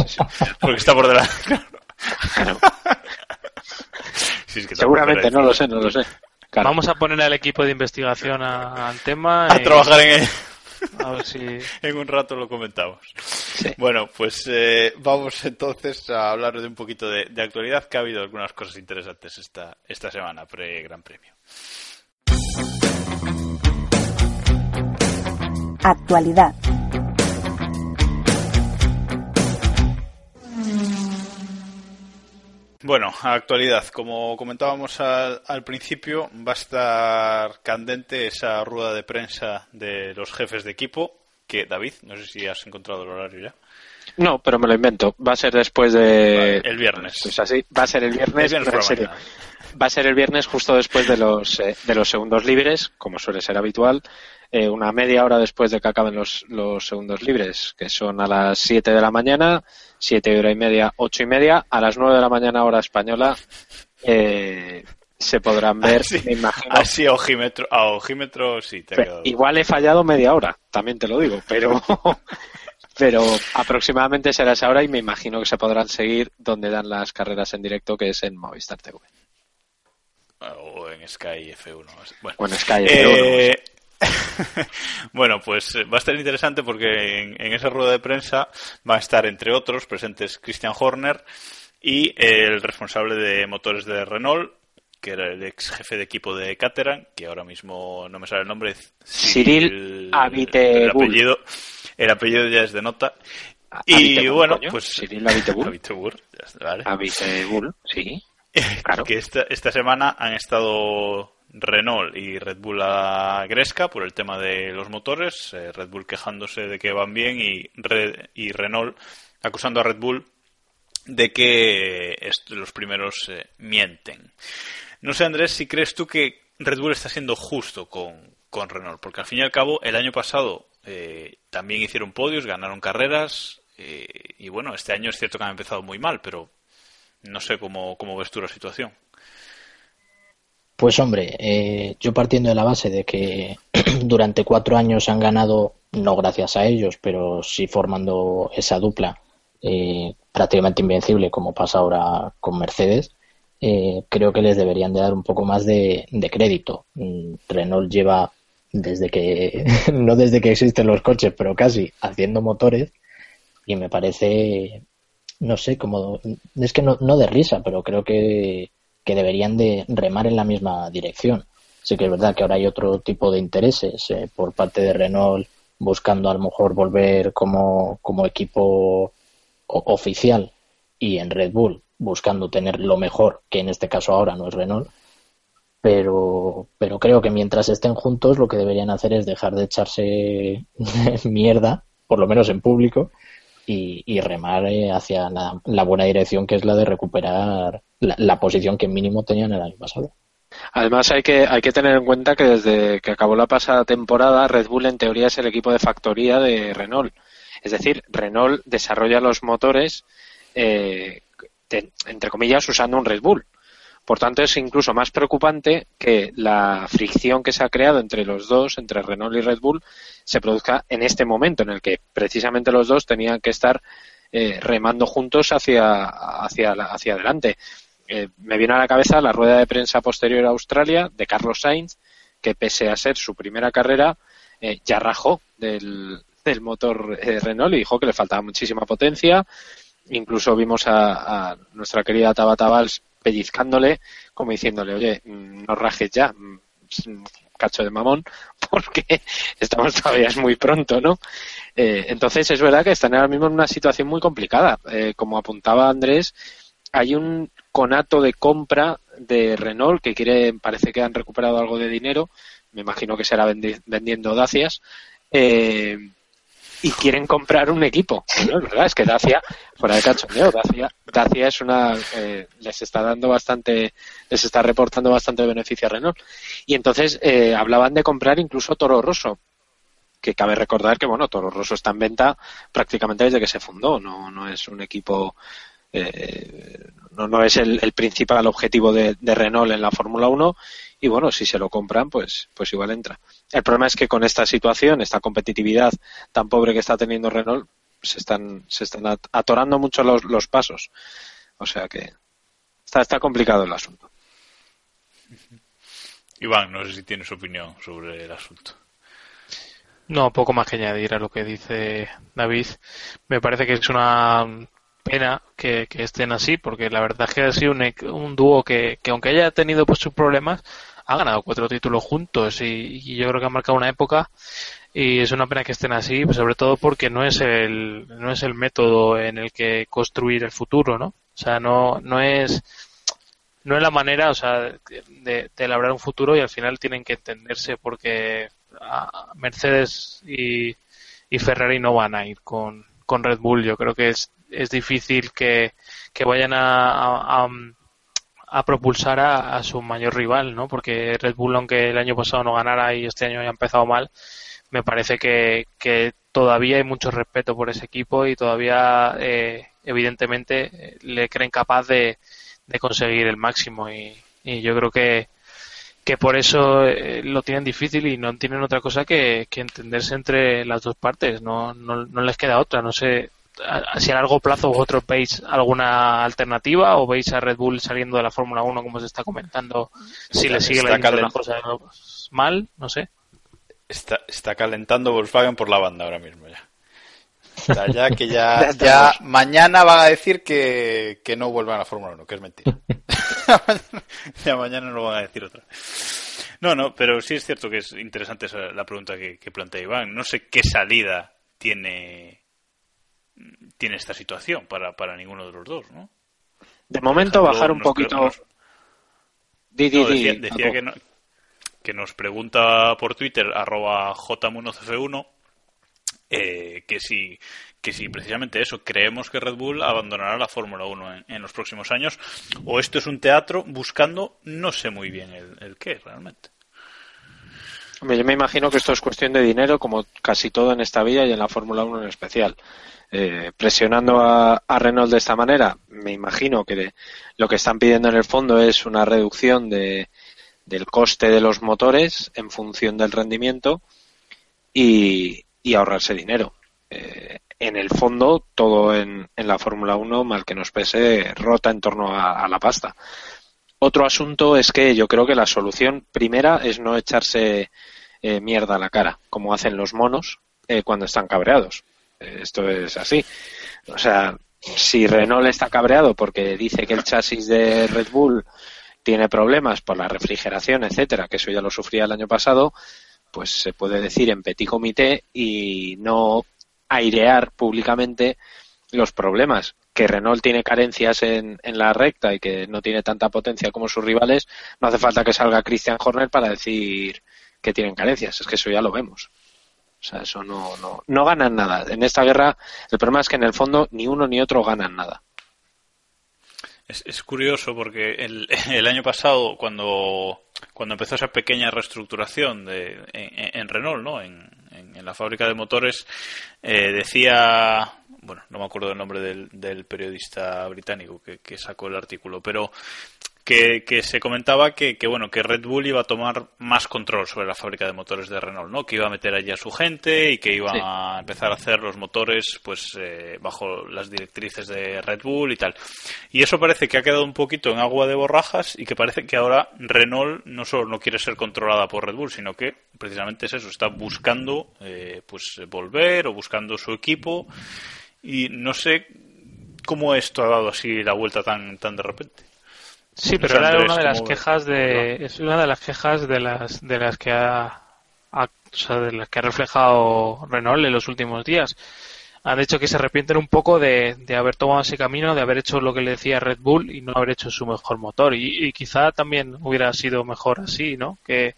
Porque está por delante. claro. Sí, es que Seguramente, no lo sé, no lo sé. Claro. Vamos a poner al equipo de investigación a- al tema. A y- trabajar en ello. A ver si. En un rato lo comentamos. Bueno, pues eh, vamos entonces a hablar de un poquito de, de actualidad, que ha habido algunas cosas interesantes esta, esta semana pre-Gran Premio. Actualidad. Bueno, actualidad. Como comentábamos al, al principio, va a estar candente esa rueda de prensa de los jefes de equipo. Que, David, no sé si has encontrado el horario ya. No, pero me lo invento. Va a ser después de. Vale, el viernes. Pues así. Va a ser el viernes. El viernes serio. Va a ser el viernes justo después de los, eh, de los segundos libres, como suele ser habitual. eh, una media hora después de que acaben los, los segundos libres, que son a las 7 de la mañana, 7 hora y media, 8 y media. A las 9 de la mañana, hora española, eh, se podrán ver, Así, me imagino. así a ojímetro, a ojímetro sí te ha Pero quedado. Igual he fallado media hora, también te lo digo, pero, pero aproximadamente será esa hora y me imagino que se podrán seguir donde dan las carreras en directo, que es en Movistar TV. O en Sky F1. Bueno, Bueno, Sky Eh, [laughs] bueno, pues eh, va a estar interesante porque en, en esa rueda de prensa va a estar, entre otros, presentes Christian Horner y el responsable de motores de Renault, que era el ex jefe de equipo de Caterham, que ahora mismo no me sale el nombre. Cyril Abiteboul. El apellido, el apellido ya es de nota. Y bueno, coño. pues. Cyril ya está, vale. Sí. [laughs] Claro. que esta, esta semana han estado Renault y Red Bull a Gresca por el tema de los motores, eh, Red Bull quejándose de que van bien y, Red- y Renault acusando a Red Bull de que los primeros eh, mienten. No sé, Andrés, si crees tú que Red Bull está siendo justo con, con Renault, porque al fin y al cabo el año pasado eh, también hicieron podios, ganaron carreras eh, y bueno, este año es cierto que han empezado muy mal, pero no sé cómo, cómo ves tú la situación. Pues hombre, eh, yo partiendo de la base de que [clears throat] durante cuatro años han ganado, no gracias a ellos, pero sí formando esa dupla eh, prácticamente invencible como pasa ahora con Mercedes, creo que les deberían de dar un poco más de, de crédito. Mm, Renault lleva desde que, [laughs] no desde que existen los coches, pero casi haciendo motores y me parece, no sé, como, es que no, no de risa, pero creo que, que deberían de remar en la misma dirección. Sí que es verdad que ahora hay otro tipo de intereses eh, por parte de Renault buscando a lo mejor volver como, como equipo oficial y en Red Bull buscando tener lo mejor, que en este caso ahora no es Renault, pero, pero creo que mientras estén juntos lo que deberían hacer es dejar de echarse [laughs] mierda, por lo menos en público, y, remar eh, hacia la, buena dirección que es la de recuperar la, posición que mínimo tenían el año pasado. Además hay que, hay que tener en cuenta que desde que acabó la pasada temporada Red Bull en teoría es el equipo de factoría de Renault. Es decir, Renault desarrolla los motores eh, entre comillas, usando un Red Bull. Por tanto, es incluso más preocupante que la fricción que se ha creado entre los dos, entre Renault y Red Bull, se produzca en este momento en el que precisamente los dos tenían que estar eh, remando juntos hacia, hacia, hacia adelante. Eh, me viene a la cabeza la rueda de prensa posterior a Australia de Carlos Sainz, que pese a ser su primera carrera, eh, ya rajó del, del motor Renault y dijo que le faltaba muchísima potencia, incluso vimos a, nuestra querida Tabata Valls pellizcándole, como diciéndole, oye, mm, no rajes ya, mm, cacho de mamón, [laughs] porque estamos [laughs] todavía es muy pronto, ¿no? Eh, entonces es verdad que están ahora mismo en una situación muy complicada. Eh, como apuntaba Andrés, hay un conato de compra de Renault que quiere, parece que han recuperado algo de dinero, me imagino que será vendiendo Dacias. Eh, y quieren comprar un equipo. No, es verdad, es que Dacia, fuera de cachondeo, Dacia, Dacia es una, eh, les está dando bastante, les está reportando bastante beneficio a Renault. Y entonces eh, hablaban de comprar incluso Toro Rosso, que cabe recordar que bueno, Toro Rosso está en venta prácticamente desde que se fundó, no, no es un equipo eh, no, no es el, principal objetivo de, de Renault en la Fórmula 1 y bueno, si se lo compran, pues, pues igual entra. El problema es que con esta situación, esta competitividad tan pobre que está teniendo Renault, se están, se están atorando mucho los, los pasos. O sea que está, está complicado el asunto. [laughs] Iván, no sé si tienes opinión sobre el asunto. No, poco más que añadir a lo que dice David. Me parece que es una pena que, estén así, porque la verdad es que ha sido un, un dúo que, que, aunque haya tenido pues sus problemas, ha ganado cuatro títulos juntos y, yo creo que ha marcado una época y es una pena que estén así, sobre todo porque no es el no es el método en el que construir el futuro, ¿no? O sea, no no es no es la manera, o sea, de, de elaborar un futuro y al final tienen que entenderse porque Mercedes y, y Ferrari no van a ir con, con Red Bull. Yo creo que es, es difícil que, que vayan a propulsar a, su mayor rival, ¿no? Porque Red Bull, aunque el año pasado no ganara y este año haya empezado mal, me parece que, todavía hay mucho respeto por ese equipo y todavía, eh, evidentemente, le creen capaz de, conseguir el máximo. Y, y yo creo que, que por eso eh, lo tienen difícil y no tienen otra cosa que, que entenderse entre las dos partes. No, no, no les queda otra. No sé si a largo plazo vosotros veis alguna alternativa o veis a Red Bull saliendo de la Fórmula 1 como se está comentando, si le sigue la cosa mal, no sé. Está, está calentando Volkswagen por la banda ahora mismo ya. ya que ya, [laughs] ya mañana van a decir que, que no vuelvan a la Fórmula 1, que es mentira. [laughs] ya mañana no van a decir otra. No, no, pero sí es cierto que es interesante la pregunta que, que plantea Iván. No sé qué salida tiene tiene esta situación para, para ninguno de los dos, ¿no? De momento bajar un poquito. decía, que, que, nos pregunta por Twitter arroba jmunocf1 eh, que si que si precisamente eso creemos que Red Bull abandonará la Fórmula 1 en, los próximos años o esto es un teatro buscando no sé muy bien el, el qué realmente. Yo me imagino que esto es cuestión de dinero como casi todo en esta vida y en la Fórmula 1 en especial. Eh, presionando a, Renault de esta manera, me imagino que lo que están pidiendo en el fondo es una reducción de, del coste de los motores en función del rendimiento y, ahorrarse dinero. Eh, en el fondo, todo en, la Fórmula 1, mal que nos pese, rota en torno a, a la pasta. Otro asunto es que yo creo que la solución primera es no echarse eh, mierda a la cara, como hacen los monos eh, cuando están cabreados. Eh, esto es así. O sea, si Renault está cabreado porque dice que el chasis de Red Bull tiene problemas por la refrigeración, etcétera, que eso ya lo sufría el año pasado, pues se puede decir en petit comité y no airear públicamente los problemas. Que Renault tiene carencias en, en la recta y que no tiene tanta potencia como sus rivales, no hace falta que salga Christian Horner para decir que tienen carencias. Es que eso ya lo vemos. O sea, eso no, no, no ganan nada. En esta guerra, el problema es que en el fondo ni uno ni otro ganan nada. Es, es curioso porque el, [laughs] el, año pasado, cuando, cuando empezó esa pequeña reestructuración de, en, en Renault, ¿no? En, en, en, la fábrica de motores, eh, decía, bueno, no me acuerdo el nombre del, del periodista británico que, que, sacó el artículo, pero que, que se comentaba que, que, bueno que Red Bull iba a tomar más control sobre la fábrica de motores de Renault, ¿no? Que iba a meter allí a su gente y que iba sí. a empezar a hacer los motores pues eh, bajo las directrices de Red Bull y tal. Y eso parece que ha quedado un poquito en agua de borrajas y que parece que ahora Renault no solo no quiere ser controlada por Red Bull, sino que precisamente es eso, está buscando eh, pues volver o buscando su equipo y no sé cómo esto ha dado así la vuelta tan tan de repente. Sí, pero era una de las quejas de es una de las quejas de las de las que ha, ha o sea, de las que ha reflejado Renault en los últimos días. Han dicho que se arrepienten un poco de, de haber tomado ese camino, de haber hecho lo que le decía Red Bull y no haber hecho su mejor motor. Y, y quizá también hubiera sido mejor así, ¿no? Que,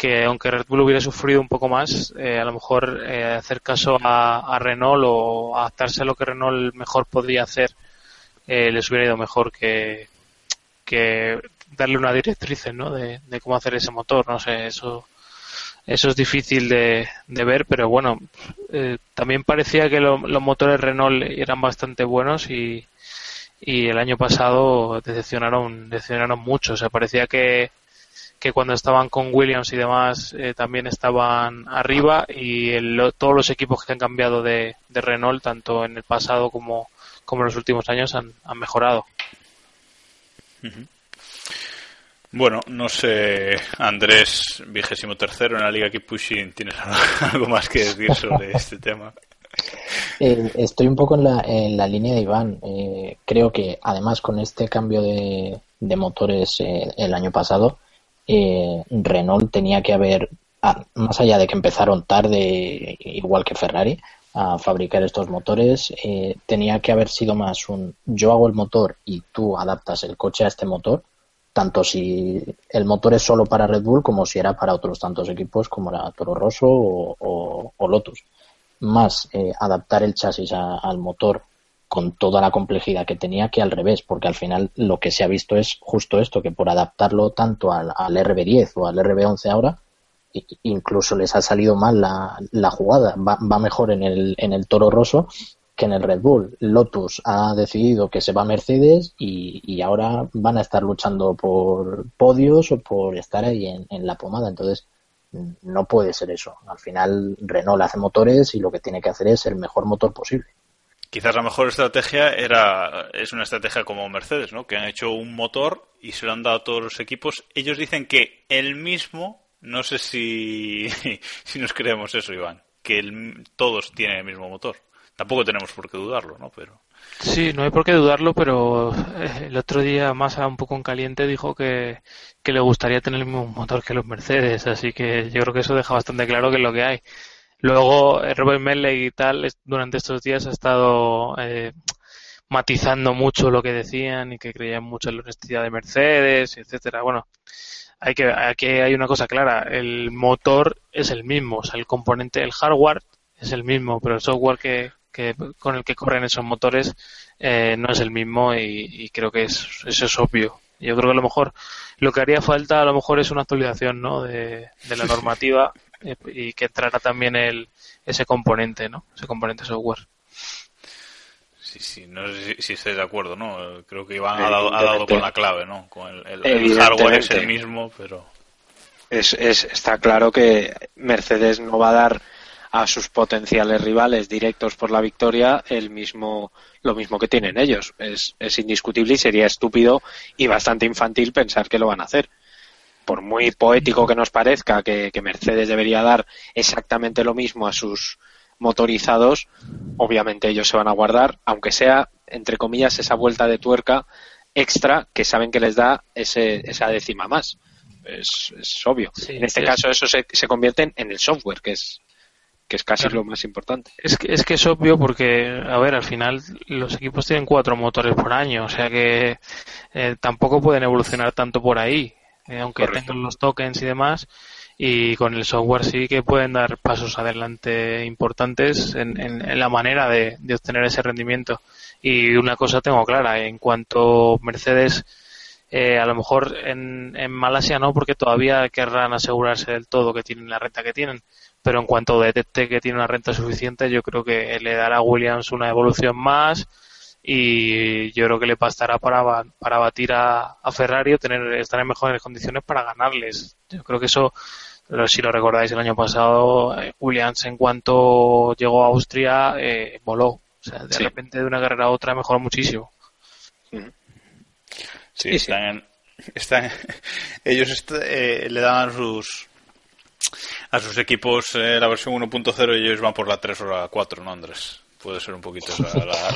que aunque Red Bull hubiera sufrido un poco más, eh, a lo mejor eh, hacer caso a, Renault o adaptarse a lo que Renault mejor podría hacer eh, les hubiera ido mejor que, que darle una directriz ¿no? de, de, cómo hacer ese motor. No sé, eso eso es difícil de, de ver, pero bueno, eh, también parecía que lo, los motores Renault eran bastante buenos y, y el año pasado decepcionaron, decepcionaron mucho. O sea, parecía que, que cuando estaban con Williams y demás eh, también estaban arriba y el, todos los equipos que han cambiado de, de, Renault, tanto en el pasado como, como en los últimos años, han, han mejorado. Bueno, no sé, Andrés, vigésimo tercero en la Liga Keep Pushing, ¿tienes [laughs] algo más que decir sobre este tema? [laughs] Eh, estoy un poco en la, en la línea de Iván. Eh, creo que además con este cambio de, de motores eh, el año pasado, eh, Renault tenía que haber, más allá de que empezaron tarde, igual que Ferrari, a fabricar estos motores, eh, tenía que haber sido más un yo hago el motor y tú adaptas el coche a este motor, tanto si el motor es solo para Red Bull como si era para otros tantos equipos como era Toro Rosso o, Lotus. Más eh, adaptar el chasis al motor con toda la complejidad que tenía que al revés, porque al final lo que se ha visto es justo esto, que por adaptarlo tanto al, al RB10 o al RB11 ahora, incluso les ha salido mal la, la jugada. Va, va, mejor en el, en el Toro Rosso que en el Red Bull. Lotus ha decidido que se va a Mercedes y, y ahora van a estar luchando por podios o por estar ahí en, en, la pomada. Entonces, no puede ser eso. Al final, Renault hace motores y lo que tiene que hacer es el mejor motor posible. Quizás la mejor estrategia era es una estrategia como Mercedes, ¿no? Que han hecho un motor y se lo han dado a todos los equipos. Ellos dicen que el mismo no sé si, [laughs] si nos creemos eso, Iván, que el, todos tienen el mismo motor. Tampoco tenemos por qué dudarlo, ¿no? Pero... Sí, no hay por qué dudarlo, pero eh, el otro día Massa un poco en caliente dijo que, que le gustaría tener el mismo motor que los Mercedes, así que yo creo que eso deja bastante claro que es lo que hay. Luego eh, Robert Medley y tal durante estos días ha estado eh, matizando mucho lo que decían y que creían mucho en la honestidad de Mercedes, etcétera. Bueno, hay que aquí hay una cosa clara, el motor es el mismo, o sea, el componente, el hardware es el mismo, pero el software que, que con el que corren esos motores eh, no es el mismo y, y creo que es, eso es obvio. Yo creo que a lo mejor lo que haría falta a lo mejor es una actualización ¿no? de, de la [laughs] normativa y que entrara también el, ese componente, ¿no? ese componente software. Sí, sí, no sé si, si estoy de acuerdo, ¿no? Creo que Iván ha dado, ha dado con la clave, ¿no? Con el, el, el hardware es el mismo, pero... Es, es, está claro que Mercedes no va a dar a sus potenciales rivales directos por la victoria el mismo lo mismo que tienen ellos es, es indiscutible y sería estúpido y bastante infantil pensar que lo van a hacer por muy poético que nos parezca que, Mercedes debería dar exactamente lo mismo a sus motorizados, obviamente ellos se van a guardar, aunque sea, entre comillas, esa vuelta de tuerca extra que saben que les da ese, esa décima más. Es, obvio. en este caso eso se, se convierte en el software, que es que es casi lo más importante. Es que, es que es obvio porque, a ver, al final los equipos tienen cuatro motores por año, o sea que eh, tampoco pueden evolucionar tanto por ahí, eh, aunque tengan los tokens y demás. Y con el software sí que pueden dar pasos adelante importantes en, en, la manera de, obtener ese rendimiento. Y una cosa tengo clara, en cuanto Mercedes eh, a lo mejor en, en Malasia no, porque todavía querrán asegurarse del todo que tienen la renta que tienen pero en cuanto detecte que tiene una renta suficiente, yo creo que le dará a Williams una evolución más y yo creo que le bastará para, para batir a, Ferrari o tener, estar en mejores condiciones para ganarles. Yo creo que eso, si lo recordáis el año pasado, eh, Williams en cuanto llegó a Austria eh, voló. O sea, de repente de una carrera a otra mejoró muchísimo. Sí, están, están [laughs] ellos eh, le daban sus a sus equipos eh, la versión 1.0 y ellos van por la 3 o la 4, ¿no, Andrés? Puede ser un poquito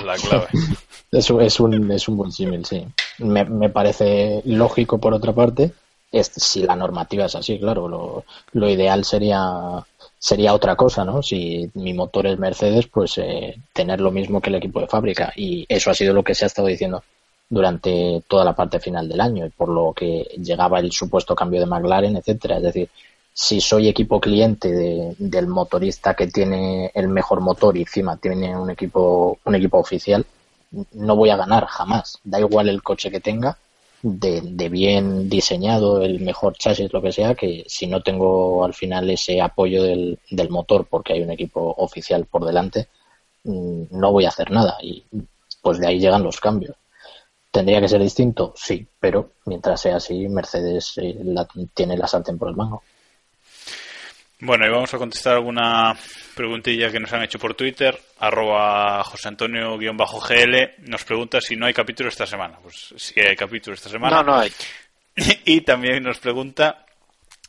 la, clave. [laughs] Eso es un, es un buen símil, sí. Me, me, parece lógico, por otra parte, es, si la normativa es así, claro. Lo, lo ideal sería sería otra cosa, ¿no? Si mi motor es Mercedes, pues eh, tener lo mismo que el equipo de fábrica. Y eso ha sido lo que se ha estado diciendo durante toda la parte final del año, por lo que llegaba el supuesto cambio de McLaren, etcétera. Es decir, si soy equipo cliente de, del motorista que tiene el mejor motor y encima tiene un equipo, un equipo oficial, no voy a ganar jamás. Da igual el coche que tenga, de, bien diseñado, el mejor chasis, lo que sea, que si no tengo al final ese apoyo del, motor porque hay un equipo oficial por delante, mm, no voy a hacer nada. Y pues de ahí llegan los cambios. ¿Tendría que ser distinto? Sí, pero mientras sea así, Mercedes eh, tiene la sartén por el mango. Bueno, y vamos a contestar alguna preguntilla que nos han hecho por Twitter. Arroba José Antonio-GL nos pregunta si no hay capítulo esta semana. Pues si hay capítulo esta semana. No, no hay. [laughs] Y también nos pregunta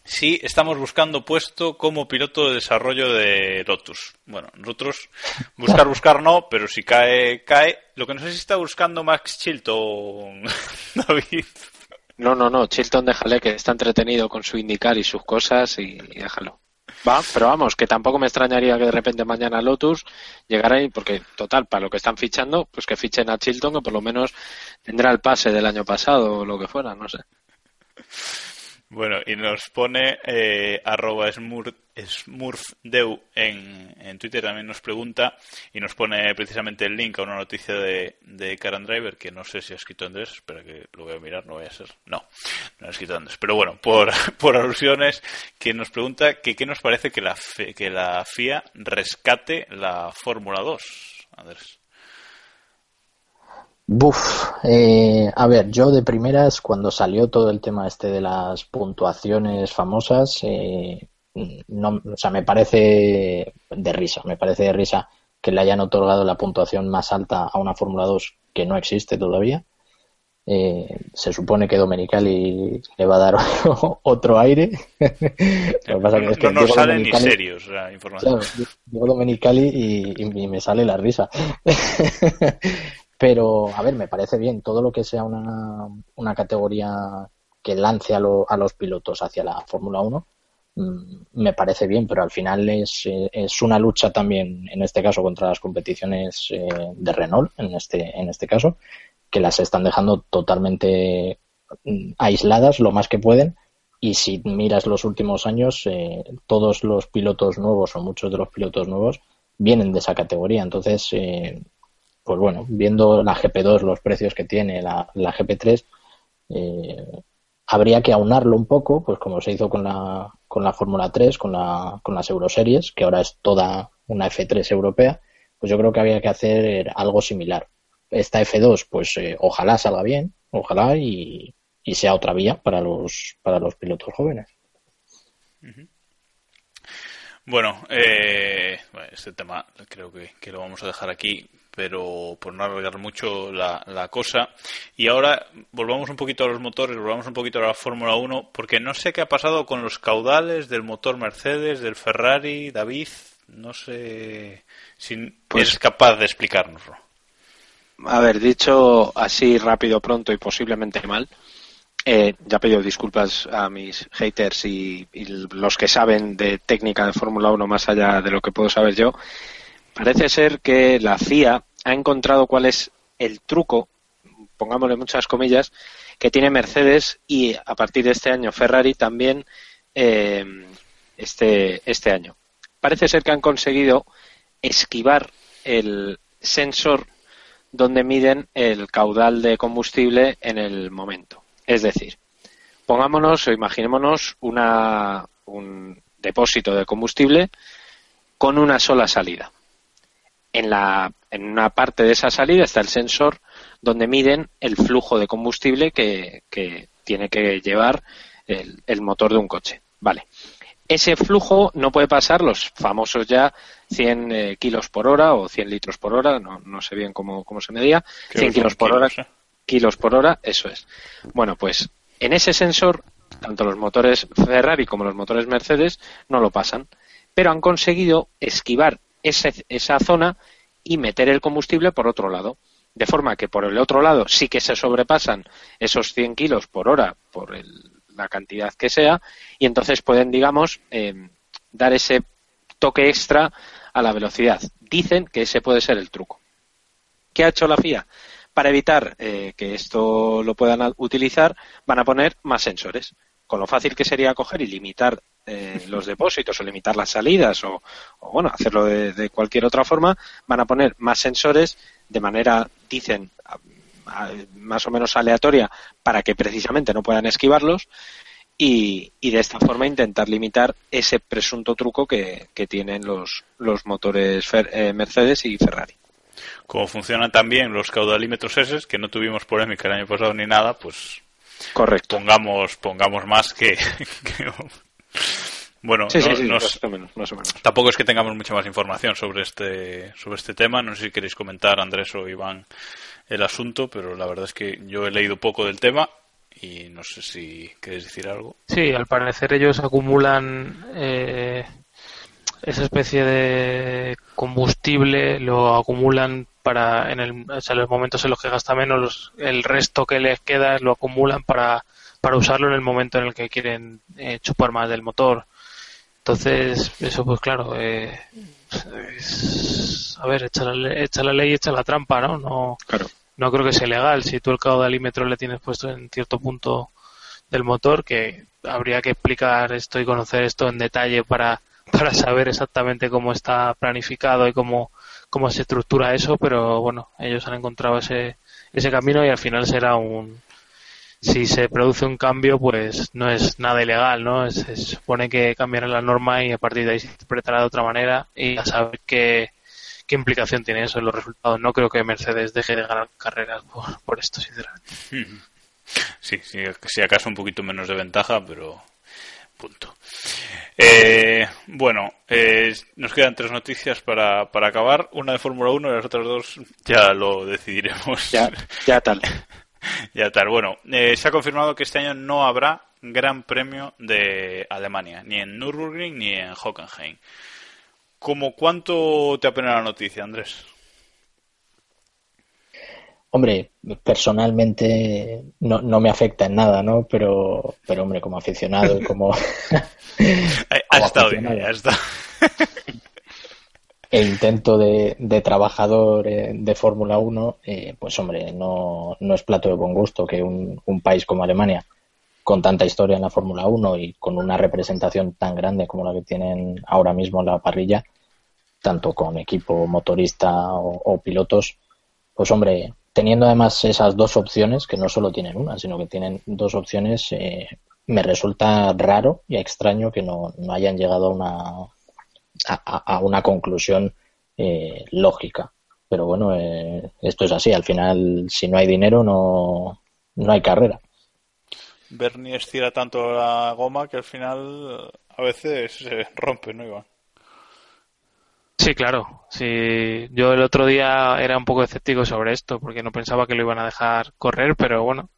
si estamos buscando puesto como piloto de desarrollo de Lotus. Bueno, nosotros buscar, buscar no, pero si cae, cae. Lo que no sé si está buscando Max Chilton, [laughs] David. No, no, no, Chilton déjale que está entretenido con su indicar y sus cosas y déjalo. Va, pero vamos, que tampoco me extrañaría que de repente mañana Lotus llegara ahí, porque total, para lo que están fichando, pues que fichen a Chilton, que por lo menos tendrá el pase del año pasado o lo que fuera, no sé. Bueno, y nos pone eh, arroba smurfdeu en, en Twitter también nos pregunta y nos pone precisamente el link a una noticia de, de Karen Driver que no sé si ha escrito Andrés, espera que lo voy a mirar, no voy a ser. No, no ha escrito Andrés. Pero bueno, por, [laughs] por alusiones, que nos pregunta que qué nos parece que la, que la FIA rescate la Fórmula 2, Andrés. Buf, eh, a ver, yo de primeras, cuando salió todo el tema este de las puntuaciones famosas, eh, no, o sea, me parece de risa, me parece de risa que le hayan otorgado la puntuación más alta a una Fórmula 2 que no existe todavía. Eh, se supone que Domenicali le va a dar [laughs] otro aire. [laughs] Lo que pasa es que no nos salen ni serios la información. digo Domenicali y, y, me sale la risa. [laughs] Pero, a ver, me parece bien todo lo que sea una, una categoría que lance a, a los pilotos hacia la Fórmula 1 mm, me parece bien, pero al final es, es, una lucha también, en este caso, contra las competiciones eh, de Renault, en este, en este caso, que las están dejando totalmente mm, aisladas lo más que pueden. Y si miras los últimos años, eh, todos los pilotos nuevos o muchos de los pilotos nuevos vienen de esa categoría. Entonces, eh, pues bueno, viendo la GP2, los precios que tiene la, la GP3, eh, habría que aunarlo un poco, pues como se hizo con la, con la Fórmula 3, con, la, con las Euroseries, que ahora es toda una F3 europea, pues yo creo que había que hacer algo similar. Esta F2, pues eh, ojalá salga bien, ojalá y, sea otra vía para los, para los pilotos jóvenes. Bueno, eh, este tema creo que, que, lo vamos a dejar aquí, pero por no alargar mucho la, la, cosa. Y ahora volvamos un poquito a los motores, volvamos un poquito a la Fórmula 1, porque no sé qué ha pasado con los caudales del motor Mercedes, del Ferrari, David. No sé si pues, es capaz de explicárnoslo. A ver, dicho así rápido, pronto y posiblemente mal, eh, ya pido disculpas a mis haters y, los que saben de técnica de Fórmula 1 más allá de lo que puedo saber yo. Parece ser que la FIA ha encontrado cuál es el truco, pongámosle muchas comillas, que tiene Mercedes y a partir de este año Ferrari también eh, este, este año. Parece ser que han conseguido esquivar el sensor donde miden el caudal de combustible en el momento. Es decir, pongámonos o imaginémonos una, un depósito de combustible con una sola salida. En, la, en una parte de esa salida está el sensor donde miden el flujo de combustible que, tiene que llevar el, el, motor de un coche. Vale. Ese flujo no puede pasar los famosos ya 100 eh, kilos por hora o 100 litros por hora, no, no sé bien cómo, cómo se medía, 100 kilos por hora kilos por hora, eso es. Bueno, pues en ese sensor, tanto los motores Ferrari como los motores Mercedes no lo pasan, pero han conseguido esquivar esa zona y meter el combustible por otro lado. De forma que por el otro lado sí que se sobrepasan esos 100 kilos por hora por la cantidad que sea y entonces pueden, digamos, eh, dar ese toque extra a la velocidad. Dicen que ese puede ser el truco. ¿Qué ha hecho la FIA? Para evitar eh, que esto lo puedan utilizar, van a poner más sensores. Con lo fácil que sería coger y limitar eh, los depósitos o limitar las salidas o, bueno, hacerlo de, cualquier otra forma, van a poner más sensores de manera, dicen, más o menos aleatoria para que precisamente no puedan esquivarlos y, de esta forma intentar limitar ese presunto truco que, tienen los, los motores eh, Mercedes y Ferrari. Como funcionan también los caudalímetros S, que no tuvimos polémica el año pasado ni nada, pues correcto. Pongamos pongamos más que, bueno tampoco es que tengamos mucha más información sobre este sobre este tema. No sé si queréis comentar Andrés o Iván el asunto pero la verdad es que yo he leído poco del tema y no sé si queréis decir algo. Sí al parecer ellos acumulan eh, esa especie de combustible lo acumulan para en, el, los momentos en los que gasta menos el resto que les queda lo acumulan para, para usarlo en el momento en el que quieren eh, chupar más del motor. Entonces eso pues claro eh, a ver echa la, echa la ley echa la trampa no no no creo que sea legal. Si tú el caudalímetro le tienes puesto en cierto punto del motor que habría que explicar esto y conocer esto en detalle para para saber exactamente cómo está planificado y cómo, cómo se estructura eso, pero bueno, ellos han encontrado ese, ese camino y al final será un, si se produce un cambio, pues no es nada ilegal, ¿no? Se, supone que cambiará la norma y a partir de ahí se interpretará de otra manera y a saber qué, qué implicación tiene eso en los resultados. No creo que Mercedes deje de ganar carreras por, por esto, sinceramente. Sí, sí, si acaso un poquito menos de ventaja, pero Punto. Eh, bueno, eh, nos quedan tres noticias para, para acabar. Una de Fórmula 1 y las otras dos ya lo decidiremos. Ya, ya tal. [laughs] ya tal. Bueno, eh, se ha confirmado que este año no habrá Gran Premio de Alemania, ni en Nürburgring ni en Hockenheim. ¿Cómo cuánto te apena la noticia, Andrés? Hombre, personalmente no, no me afecta en nada, ¿no? Pero, pero hombre, como aficionado y como... [laughs] ha estado bien, ha estado. e intento de, de trabajador eh, de Fórmula 1, eh, pues hombre, no, no es plato de buen gusto que un, un país como Alemania, con tanta historia en la Fórmula 1 y con una representación tan grande como la que tienen ahora mismo en la parrilla, tanto con equipo motorista o, o pilotos, pues hombre, teniendo además esas dos opciones, que no solo tienen una, sino que tienen dos opciones, eh, me resulta raro y extraño que no, hayan llegado a una, a, una conclusión eh, lógica. Pero bueno, eh, esto es así. Al final, si no hay dinero, no, no hay carrera. Bernie estira tanto la goma que al final a veces se rompe, ¿no, Iván? Sí, claro. Sí, yo el otro día era un poco escéptico sobre esto porque no pensaba que lo iban a dejar correr, pero bueno,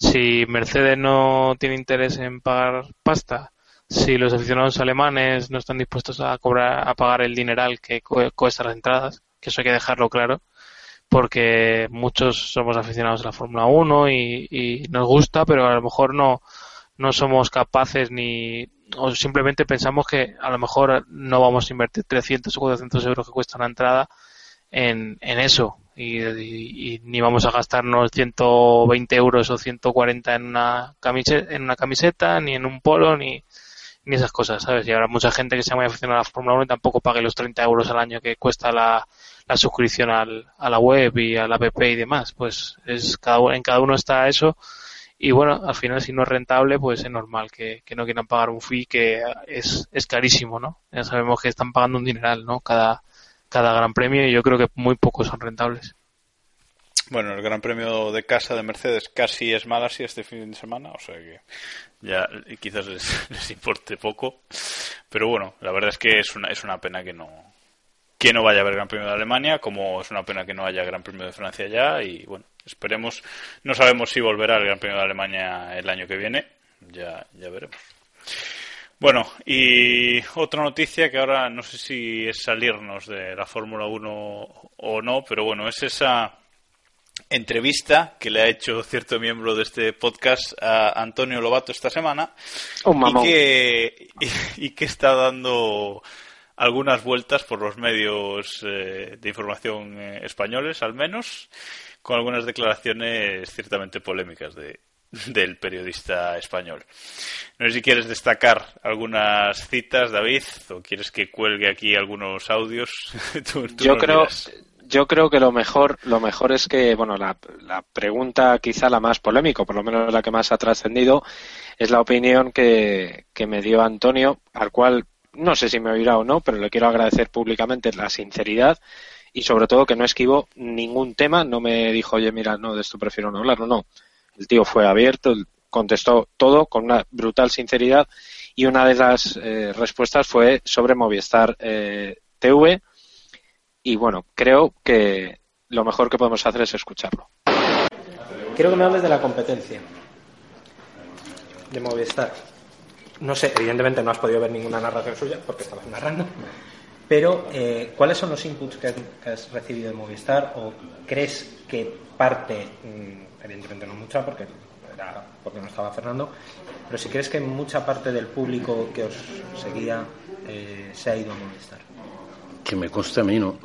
si Mercedes no tiene interés en pagar pasta, si los aficionados alemanes no están dispuestos a cobrar, a pagar el dineral que cuesta las entradas, que eso hay que dejarlo claro, porque muchos somos aficionados a la Fórmula 1 y, y, nos gusta, pero a lo mejor no, no somos capaces ni o simplemente pensamos que a lo mejor no vamos a invertir 300 o 400 euros que cuesta una entrada en, en eso y, ni vamos a gastarnos 120 euros o 140 en una camiseta, en una camiseta ni en un polo ni, ni esas cosas, ¿sabes? Y habrá mucha gente que sea muy aficionada a la Fórmula 1 y tampoco pague los 30 euros al año que cuesta la, la suscripción al, a la web y a la app y demás. Pues es cada, en cada uno está eso y bueno, al final si no es rentable, pues es normal que, no quieran pagar un fee que es, es carísimo, ¿no? Ya sabemos que están pagando un dineral, ¿no? Cada, cada gran premio y yo creo que muy pocos son rentables. Bueno, el Gran Premio de casa de Mercedes casi es Malasia este fin de semana, o sea que ya quizás les, [laughs] les, importe poco. Pero bueno, la verdad es que es una, es una pena que no, que no vaya a haber Gran Premio de Alemania, como es una pena que no haya Gran Premio de Francia ya. Y bueno, Esperemos, no sabemos si volverá el Gran Premio de Alemania el año que viene, ya, ya veremos. Bueno, y otra noticia que ahora no sé si es salirnos de la Fórmula 1 o no, pero bueno, es esa entrevista que le ha hecho cierto miembro de este podcast a Antonio Lobato esta semana y, que, y, que está dando algunas vueltas por los medios eh, de información eh, españoles al menos con algunas declaraciones ciertamente polémicas de, [laughs] del periodista español. No sé si quieres destacar algunas citas, David, o quieres que cuelgue aquí algunos audios. [laughs] yo creo, yo creo que lo mejor, lo mejor es que, bueno, la, la pregunta quizá la más polémica, por lo menos la que más ha trascendido, es la opinión que, que me dio Antonio, al cual no sé si me oirá o no, pero le quiero agradecer públicamente la sinceridad y sobre todo que no esquivó ningún tema, no me dijo, oye, mira, no, de esto prefiero no hablar, no. El tío fue abierto, contestó todo con una brutal sinceridad y una de las eh, respuestas fue sobre Movistar eh, TV y bueno, creo que lo mejor que podemos hacer es escucharlo. Quiero que me hables de la competencia de Movistar. No sé, evidentemente no has podido ver ninguna narración suya porque estabas narrando, pero, eh, ¿cuáles son los inputs que, has recibido de Movistar? ¿O crees que parte, mm, evidentemente no mucha, porque, era, porque no estaba Fernando, pero si crees que mucha parte del público que os seguía eh, se ha ido a Movistar? Que me consta a mí, ¿no?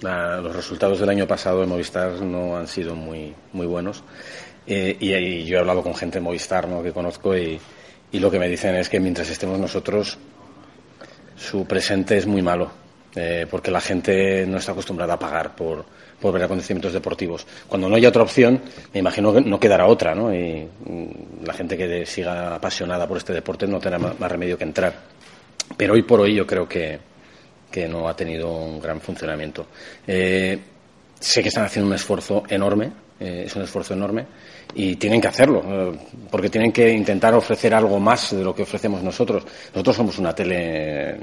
los resultados del año pasado de Movistar no han sido muy, muy buenos. Eh, y, yo he hablado con gente de Movistar ¿no? que conozco y, y lo que me dicen es que mientras estemos nosotros su presente es muy malo, eh, porque la gente no está acostumbrada a pagar por, por ver acontecimientos deportivos. Cuando no haya otra opción, me imagino que no quedará otra, ¿no? Y mm, la gente que siga apasionada por este deporte no tendrá más remedio que entrar. Pero hoy por hoy yo creo que, que no ha tenido un gran funcionamiento. Eh, sé que están haciendo un esfuerzo enorme, eh, es un esfuerzo enorme, y tienen que hacerlo, eh, porque tienen que intentar ofrecer algo más de lo que ofrecemos nosotros. Nosotros somos una tele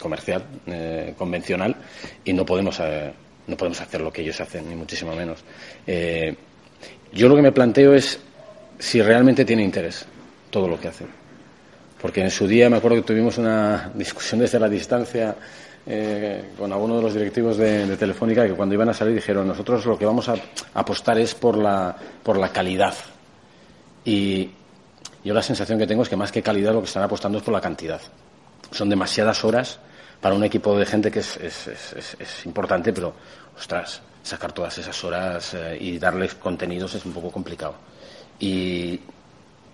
comercial, eh, convencional, y no podemos, eh, no podemos hacer lo que ellos hacen, ni muchísimo menos. yo lo que me planteo es si realmente tiene interés todo lo que hacen. Porque en su día me acuerdo que tuvimos una discusión desde la distancia eh, con algunos de los directivos de, Telefónica que cuando iban a salir dijeron nosotros lo que vamos a apostar es por la, por la calidad. Y yo la sensación que tengo es que más que calidad lo que están apostando es por la cantidad. Son demasiadas horas para un equipo de gente que es, es importante, pero, ostras, sacar todas esas horas eh, y darles contenidos es un poco complicado. Y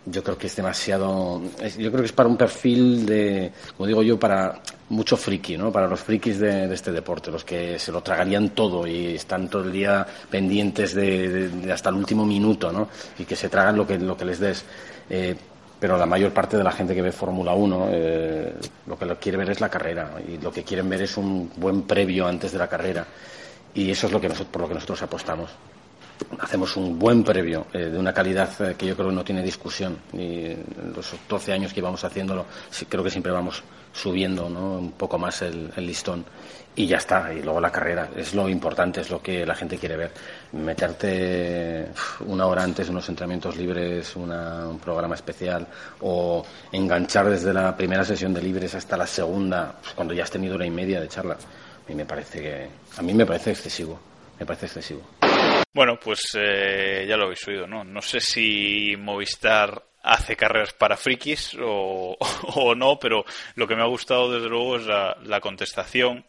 yo creo que es demasiado. yo creo que es para un perfil de, como digo yo, para mucho friki, ¿no? Para los frikis de, este deporte, los que se lo tragarían todo y están todo el día pendientes de, hasta el último minuto, ¿no? Y que se tragan lo que, lo que les des. Eh, pero la mayor parte de la gente que ve Fórmula 1 eh, lo que quiere ver es la carrera y lo que quieren ver es un buen previo antes de la carrera y eso es lo que por lo que nosotros apostamos. Hacemos un buen previo eh, de una calidad eh, que yo creo que no tiene discusión. Y en los 12 años que íbamos haciéndolo, creo que siempre vamos subiendo ¿no? un poco más el, listón y ya está. Y luego la carrera es lo importante, es lo que la gente quiere ver. Meterte una hora antes unos entrenamientos libres, un programa especial o enganchar desde la primera sesión de libres hasta la segunda, pues, cuando ya has tenido hora y media de charla. A mí me parece que a mí me parece excesivo. Me parece excesivo. Bueno, pues eh, ya lo habéis oído, ¿no? No sé si Movistar hace carreras para frikis o, [laughs] o, no, pero lo que me ha gustado desde luego es la contestación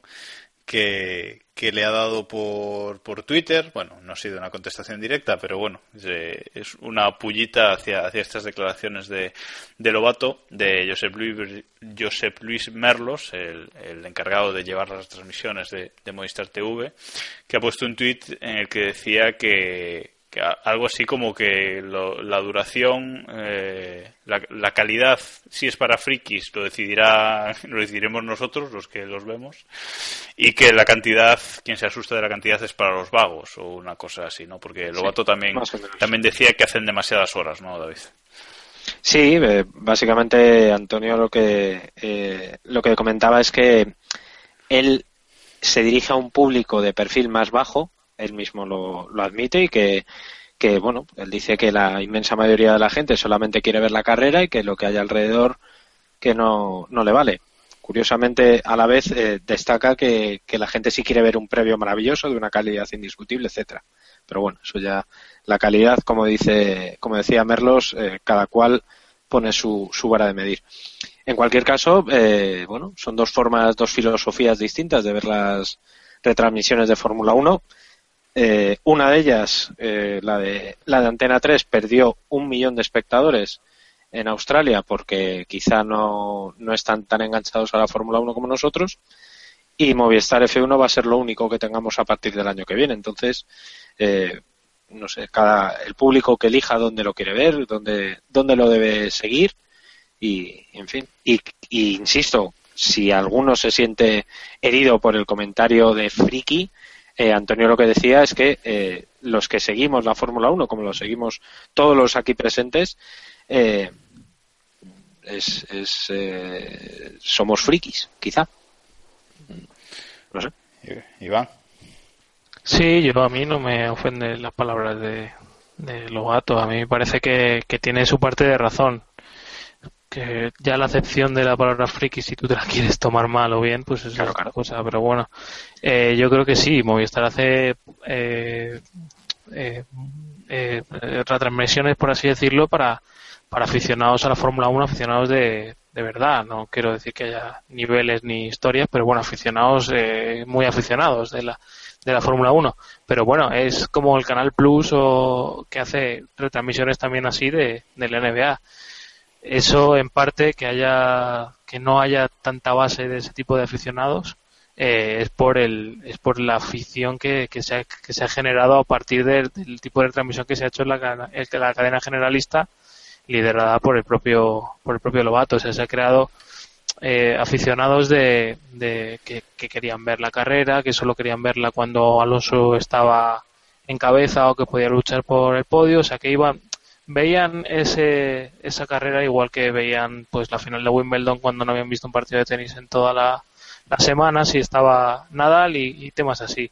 que, que le ha dado por, por Twitter. Bueno, no ha sido una contestación directa, pero bueno, es, una pullita hacia, hacia estas declaraciones de, de Lobato, de Josep Luis, Josep Luis Merlos, el, el encargado de llevar las transmisiones de, de Movistar TV, que ha puesto un tuit en el que decía que, algo así como que la duración, eh, la, calidad, si es para frikis, lo decidirá, [laughs] lo decidiremos nosotros, los que los vemos, y que la cantidad, quien se asusta de la cantidad es para los vagos o una cosa así, ¿no? Porque Lobato también, también decía que hacen demasiadas horas, ¿no, David? Sí, eh, básicamente Antonio lo que eh, lo que comentaba es que él se dirige a un público de perfil más bajo él mismo lo, lo admite y que, que, bueno, él dice que la inmensa mayoría de la gente solamente quiere ver la carrera y que lo que hay alrededor que no, no le vale. Curiosamente, a la vez eh, destaca que, la gente sí quiere ver un previo maravilloso de una calidad indiscutible, etcétera. Pero bueno, eso ya la calidad, como dice, como decía Merlos, eh, cada cual pone su, vara de medir. En cualquier caso, eh, bueno, son dos formas, dos filosofías distintas de ver las retransmisiones de Fórmula 1 eh, una de ellas, la, de, la de Antena 3, perdió un millón de espectadores en Australia porque quizá no, no están tan enganchados a la Fórmula 1 como nosotros. Y Movistar F1 va a ser lo único que tengamos a partir del año que viene. Entonces, eh, no sé, cada, el público que elija dónde lo quiere ver, dónde, dónde lo debe seguir. Y, en fin, y, insisto, si alguno se siente herido por el comentario de Friki, eh, Antonio lo que decía es que eh, los que seguimos la Fórmula 1, como lo seguimos todos los aquí presentes, eh, es, somos frikis, quizá. No sé. Iván. Sí, yo a mí no me ofenden las palabras de, de Lobato. A mí me parece que, que tiene su parte de razón que ya la acepción de la palabra friki, si tú te la quieres tomar mal o bien, pues es otra cosa. Pero bueno, eh, yo creo que sí, Movistar hace eh, eh, eh, retransmisiones, por así decirlo, para, para aficionados a la Fórmula 1, aficionados de, de verdad. No quiero decir que haya niveles ni historias, pero bueno, aficionados, eh, muy aficionados de la, de la Fórmula 1. Pero bueno, es como el Canal Plus o que hace retransmisiones también así de, de la NBA eso en parte que haya que no haya tanta base de ese tipo de aficionados eh, es por el es por la afición que, que, se ha, que se ha generado a partir del, tipo de transmisión que se ha hecho en la, la cadena generalista liderada por el propio por el propio Lobato o sea se ha creado eh, aficionados de, de que, que, querían ver la carrera que solo querían verla cuando Alonso estaba en cabeza o que podía luchar por el podio o sea que iban veían ese, esa carrera igual que veían pues la final de Wimbledon cuando no habían visto un partido de tenis en toda la, semana, si estaba Nadal y, temas así.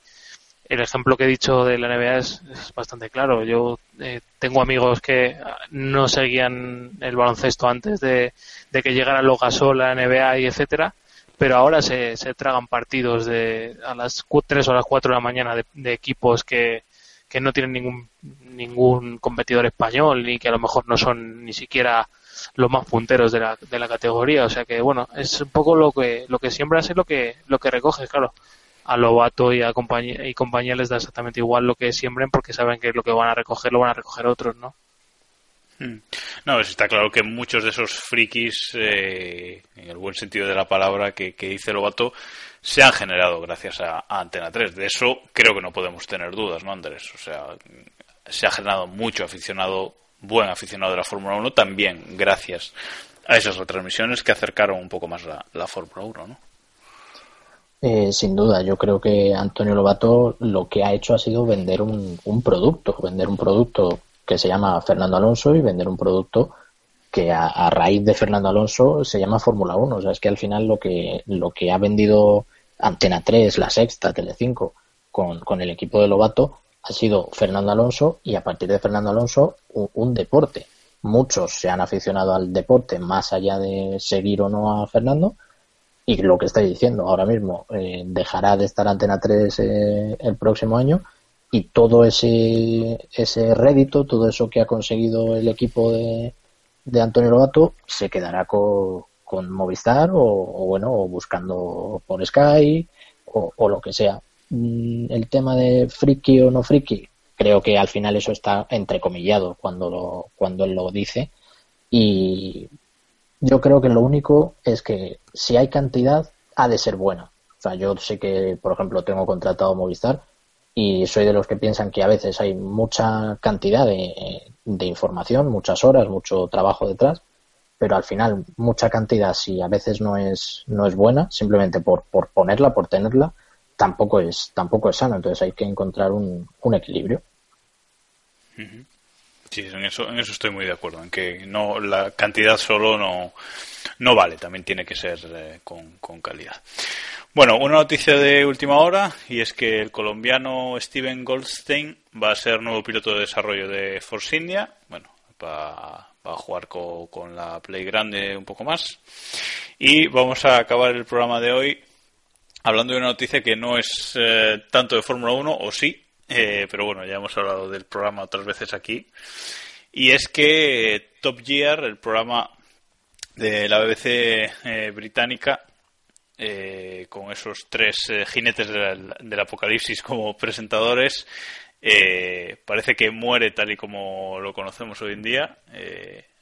El ejemplo que he dicho de la NBA es, bastante claro. Yo eh, tengo amigos que no seguían el baloncesto antes de, que llegara los Gasol, la NBA y etcétera, pero ahora se, se tragan partidos de a las 3 o a las 4 de la mañana de equipos que, que no tienen ningún, ningún competidor español ni que a lo mejor no son ni siquiera los más punteros de la, de la categoría. O sea que, bueno, es un poco lo que, lo que siembras es lo que, lo que recoges, claro. A Lobato y a compañía, y compañía les da exactamente igual lo que siembren porque saben que lo que van a recoger lo van a recoger otros, ¿no? Hmm. No, está claro que muchos de esos frikis, eh, en el buen sentido de la palabra que, que dice Lobato, se han generado gracias a, Antena 3. De eso creo que no podemos tener dudas, ¿no, Andrés? O sea, se ha generado mucho aficionado, buen aficionado de la Fórmula 1, también gracias a esas retransmisiones que acercaron un poco más la, la Fórmula 1, ¿no? Eh, sin duda, yo creo que Antonio Lobato lo que ha hecho ha sido vender un, un producto, vender un producto que se llama Fernando Alonso y vender un producto que a, raíz de Fernando Alonso se llama Fórmula 1. O sea, es que al final lo que, lo que ha vendido Antena 3, La Sexta, Telecinco, con, con el equipo de Lobato ha sido Fernando Alonso y a partir de Fernando Alonso un deporte. Muchos se han aficionado al deporte más allá de seguir o no a Fernando y lo que estáis diciendo ahora mismo eh, dejará de estar Antena 3 eh, el próximo año y todo ese ese rédito, todo eso que ha conseguido el equipo de, de Antonio Lobato se quedará con, Movistar o, bueno o buscando por Sky o, o, lo que sea. Mm, el tema de friki o no friki, creo que al final eso está entrecomillado cuando lo, cuando él lo dice y yo creo que lo único es que si hay cantidad, ha de ser buena. O sea, yo sé que, por ejemplo, tengo contratado Movistar y soy de los que piensan que a veces hay mucha cantidad de, información, muchas horas, mucho trabajo detrás, pero al final mucha cantidad, si a veces no es, no es buena, simplemente por, por ponerla, por tenerla, tampoco es, tampoco es sano. Entonces hay que encontrar un, un equilibrio. Sí, en eso, en eso estoy muy de acuerdo, en que no la cantidad solo no, no vale, también tiene que ser eh, con, con, calidad. Bueno, una noticia de última hora y es que el colombiano Steven Goldstein va a ser nuevo piloto de desarrollo de Force India. Bueno, va, va a jugar con, la Play Grande un poco más. Y vamos a acabar el programa de hoy hablando de una noticia que no es eh, tanto de Fórmula 1, o sí, eh, pero bueno, ya hemos hablado del programa otras veces aquí. Y es que Top Gear, el programa de la BBC eh, británica, eh, con esos tres jinetes del, apocalipsis como presentadores, parece que muere tal y como lo conocemos hoy en día.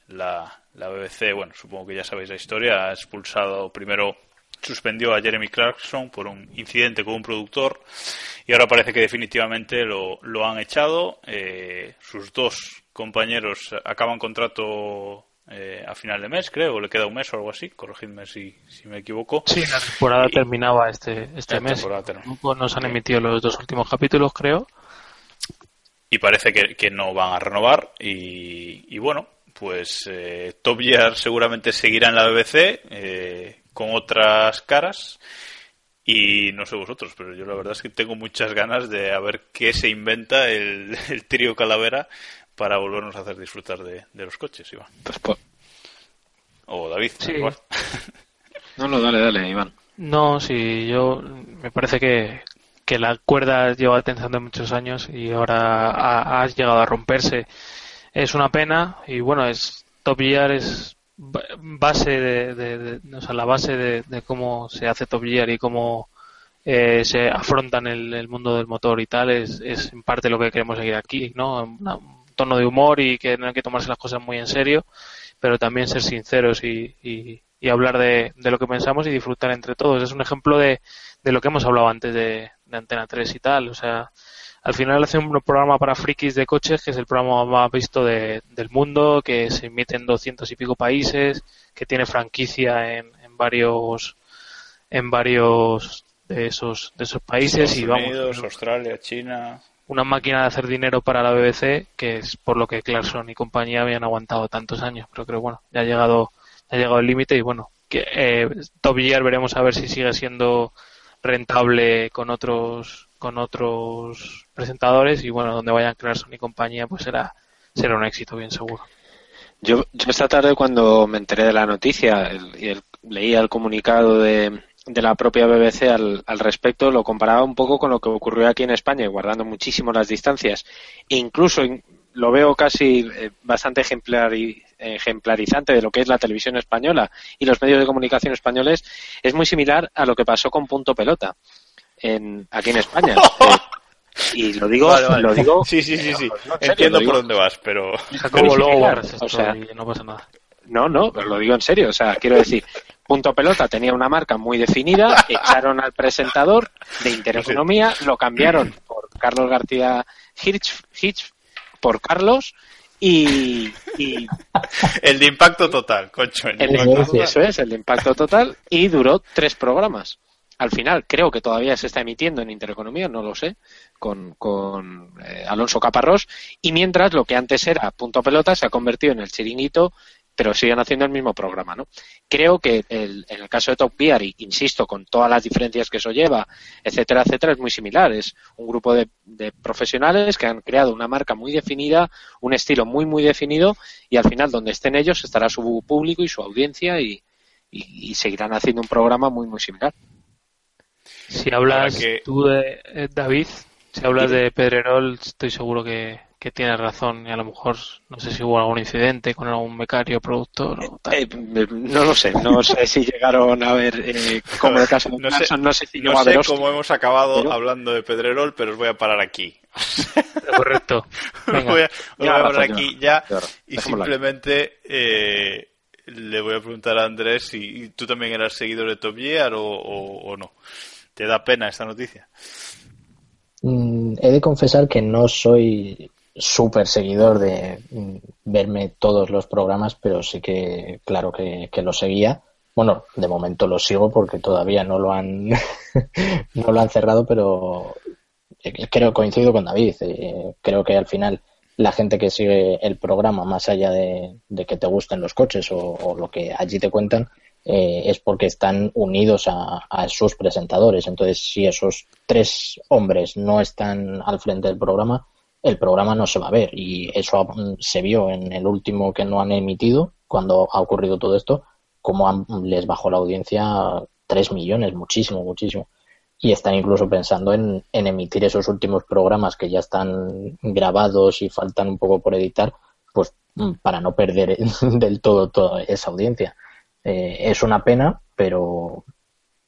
La, la BBC, bueno, supongo que ya sabéis la historia, ha expulsado primero suspendió a Jeremy Clarkson por un incidente con un productor y ahora parece que definitivamente lo, lo han echado. Eh, sus dos compañeros acaban contrato eh, a final de mes, creo, o le queda un mes o algo así, corregidme si, si me equivoco. Sí, la temporada terminaba este, este mes. Nos han emitido los dos últimos capítulos, creo. Y parece que, que no van a renovar y, y bueno, pues eh, Top Gear seguramente seguirá en la BBC. Eh, con otras caras. Y no sé vosotros, pero yo la verdad es que tengo muchas ganas de a ver qué se inventa el, [laughs] trío Calavera para volvernos a hacer disfrutar de, los coches, Iván. Pues o David, igual. [laughs] No, no, dale, dale, Iván. No, sí, yo me parece que, que la cuerda lleva tensando muchos años y ahora ha, ha, llegado a romperse. Es una pena y bueno, es Top Gear es base de, o sea, la base de, cómo se hace Top Gear y cómo eh, se afronta en el, mundo del motor y tal es, es en parte lo que queremos seguir aquí, ¿no? Un tono de humor y que no hay que tomarse las cosas muy en serio, pero también ser sinceros y, y, y hablar de, de, lo que pensamos y disfrutar entre todos. Es un ejemplo de, de lo que hemos hablado antes de, de Antena 3 y tal, o sea, al final hace un programa para frikis de coches, que es el programa más visto de, del mundo, que se emite en doscientos y pico países, que tiene franquicia en, en varios en varios de esos de esos países y vamos Australia, China. Una máquina de hacer dinero para la BBC, que es por lo que Clarkson y compañía habían aguantado tantos años. Pero creo bueno, ya ha llegado ha llegado el límite y bueno, que eh, Top Gear veremos a ver si sigue siendo rentable con otros con otros presentadores y bueno, donde vayan Clarkson y compañía, pues será, será un éxito bien seguro. Yo, yo esta tarde cuando me enteré de la noticia y el, leía el comunicado de, de la propia BBC al, al, respecto, lo comparaba un poco con lo que ocurrió aquí en España, guardando muchísimo las distancias. E incluso lo veo casi eh, bastante ejemplar y, ejemplarizante de lo que es la televisión española y los medios de comunicación españoles, es muy similar a lo que pasó con Punto Pelota en, aquí en España. [laughs] Eh, y lo digo, lo digo. Sí, sí, sí, sí. Entiendo por dónde vas, pero. Como [laughs] luego o sea, no pasa nada. No, no, pero lo digo en serio. O sea, quiero decir, Punto Pelota tenía una marca muy definida, echaron al presentador de [laughs] Intereconomía, lo cambiaron por Carlos García Hitch, Hitch por Carlos y, [laughs] el de impacto total, concho. eso es, el de impacto total y duró tres programas al final creo que todavía se está emitiendo en Intereconomía, no lo sé, con, con eh, Alonso Caparrós, y mientras lo que antes era punto pelota se ha convertido en el chiringuito pero siguen haciendo el mismo programa, ¿no? Creo que el, en el caso de Top Gear, y insisto, con todas las diferencias que eso lleva, etcétera, etcétera, es muy similar. Es un grupo de, profesionales que han creado una marca muy definida, un estilo muy, muy definido, y al final donde estén ellos estará su público y su audiencia y, seguirán haciendo un programa muy, muy similar. Si hablas tú de eh, David, si hablas de Pedrerol, estoy seguro que, que tiene razón y a lo mejor no sé si hubo algún incidente con algún becario productor o tal. Eh, no lo sé, no [laughs] sé si llegaron a ver eh, como el caso de no sé, no sé, si no sé cómo hemos acabado hablando de Pedrerol, pero os voy a parar aquí. [laughs] Correcto. [laughs] voy a, parar aquí ya y simplemente eh, le voy a preguntar a Andrés si tú también eras seguidor de Top Gear o, o no. ¿Te da pena esta noticia? Mm, he de confesar que no soy súper seguidor de mm, verme todos los programas, pero sí que, claro que, lo seguía. Bueno, de momento lo sigo porque todavía no lo han, [laughs] no lo han cerrado, pero eh, creo coincido con David. Eh, creo que al final la gente que sigue el programa, más allá de, que te gusten los coches o, lo que allí te cuentan, eh, es porque están unidos a, a, sus presentadores. Entonces, si esos tres hombres no están al frente del programa, el programa no se va a ver. Y eso se vio en el último que no han emitido, cuando ha ocurrido todo esto, como les bajó la audiencia 3 millones, muchísimo, muchísimo. Y están incluso pensando en, emitir esos últimos programas que ya están grabados y faltan un poco por editar, pues mm. para no perder [laughs] del todo toda esa audiencia. Eh, es una pena, pero,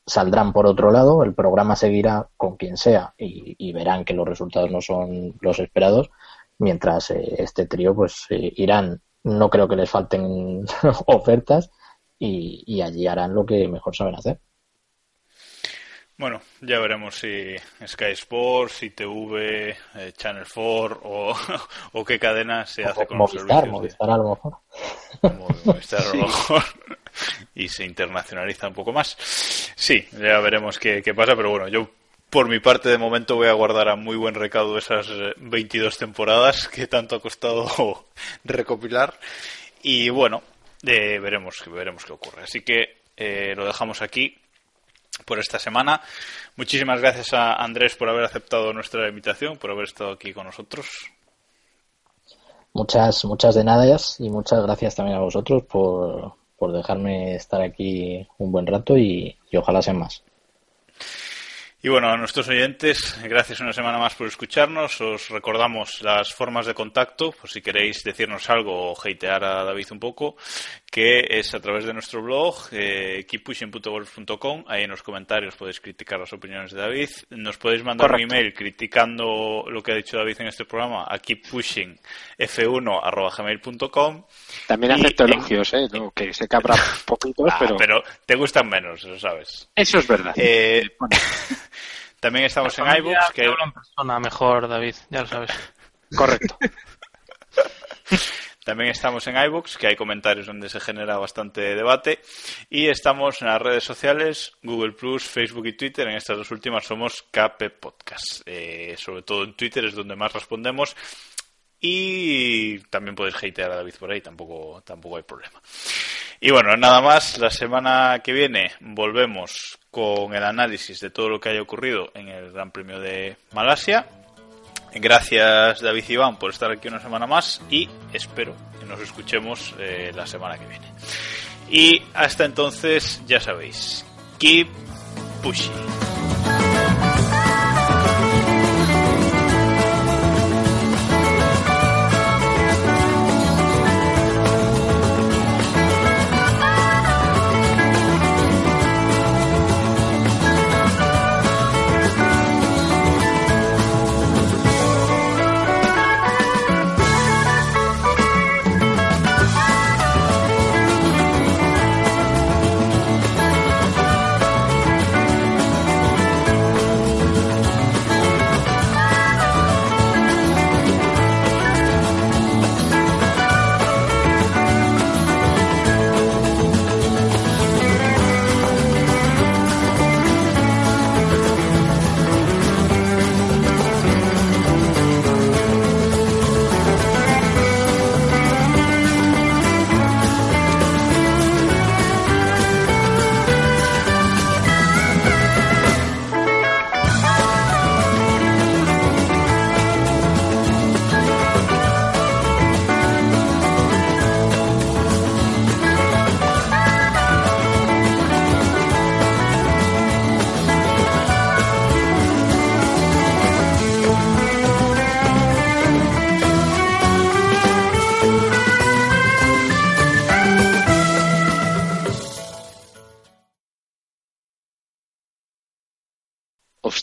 saldrán por otro lado, el programa seguirá con quien sea y, verán que los resultados no son los esperados, mientras eh, este trío pues eh, irán, no creo que les falten [laughs] ofertas y, allí harán lo que mejor saben hacer. Bueno, ya veremos si Sky Sports, ITV, eh, Channel 4 o, [laughs] o, qué cadena se hace con Movistar, los servicios. Movistar a lo mejor. Movistar a lo mejor. Y se internacionaliza un poco más. Sí, ya veremos qué, pasa, pero bueno, yo por mi parte, de momento voy a guardar a muy buen recaudo esas 22 eh, temporadas que tanto ha costado [laughs] recopilar. Y bueno, eh, veremos, veremos qué ocurre. Así que eh, lo dejamos aquí por esta semana. Muchísimas gracias a Andrés por haber aceptado nuestra invitación, por haber estado aquí con nosotros. Muchas, muchas de nada y muchas gracias también a vosotros por, por dejarme estar aquí un buen rato y, ojalá sean más. Y bueno, a nuestros oyentes, gracias una semana más por escucharnos. Os recordamos las formas de contacto, por si queréis decirnos algo o hatear a David un poco, que es a través de nuestro blog, eh, keeppushing.golf.com. Ahí en los comentarios podéis criticar las opiniones de David. Nos podéis mandar un email criticando lo que ha dicho David en este programa a keeppushingf1.gmail.com. También acepto elogios, ¿eh? que sé que habrá [laughs] poquitos, ah, pero... pero te gustan menos, eso sabes. Eso es verdad. Eh, [laughs] También estamos en iBooks. Que... en persona mejor, David, ya lo sabes. [laughs] Correcto. [laughs] También estamos en iBooks, que hay comentarios donde se genera bastante debate. Y estamos en las redes sociales, Google Plus, Facebook y Twitter. En estas dos últimas somos KP Podcast. Eh, sobre todo en Twitter es donde más respondemos. Y también podéis hatear a David por ahí, tampoco, tampoco hay problema. Y bueno, nada más. La semana que viene volvemos con el análisis de todo lo que haya ocurrido en el Gran Premio de Malasia. Gracias David Iván por estar aquí una semana más y espero que nos escuchemos eh, la semana que viene. Y hasta entonces, ya sabéis, keep pushing.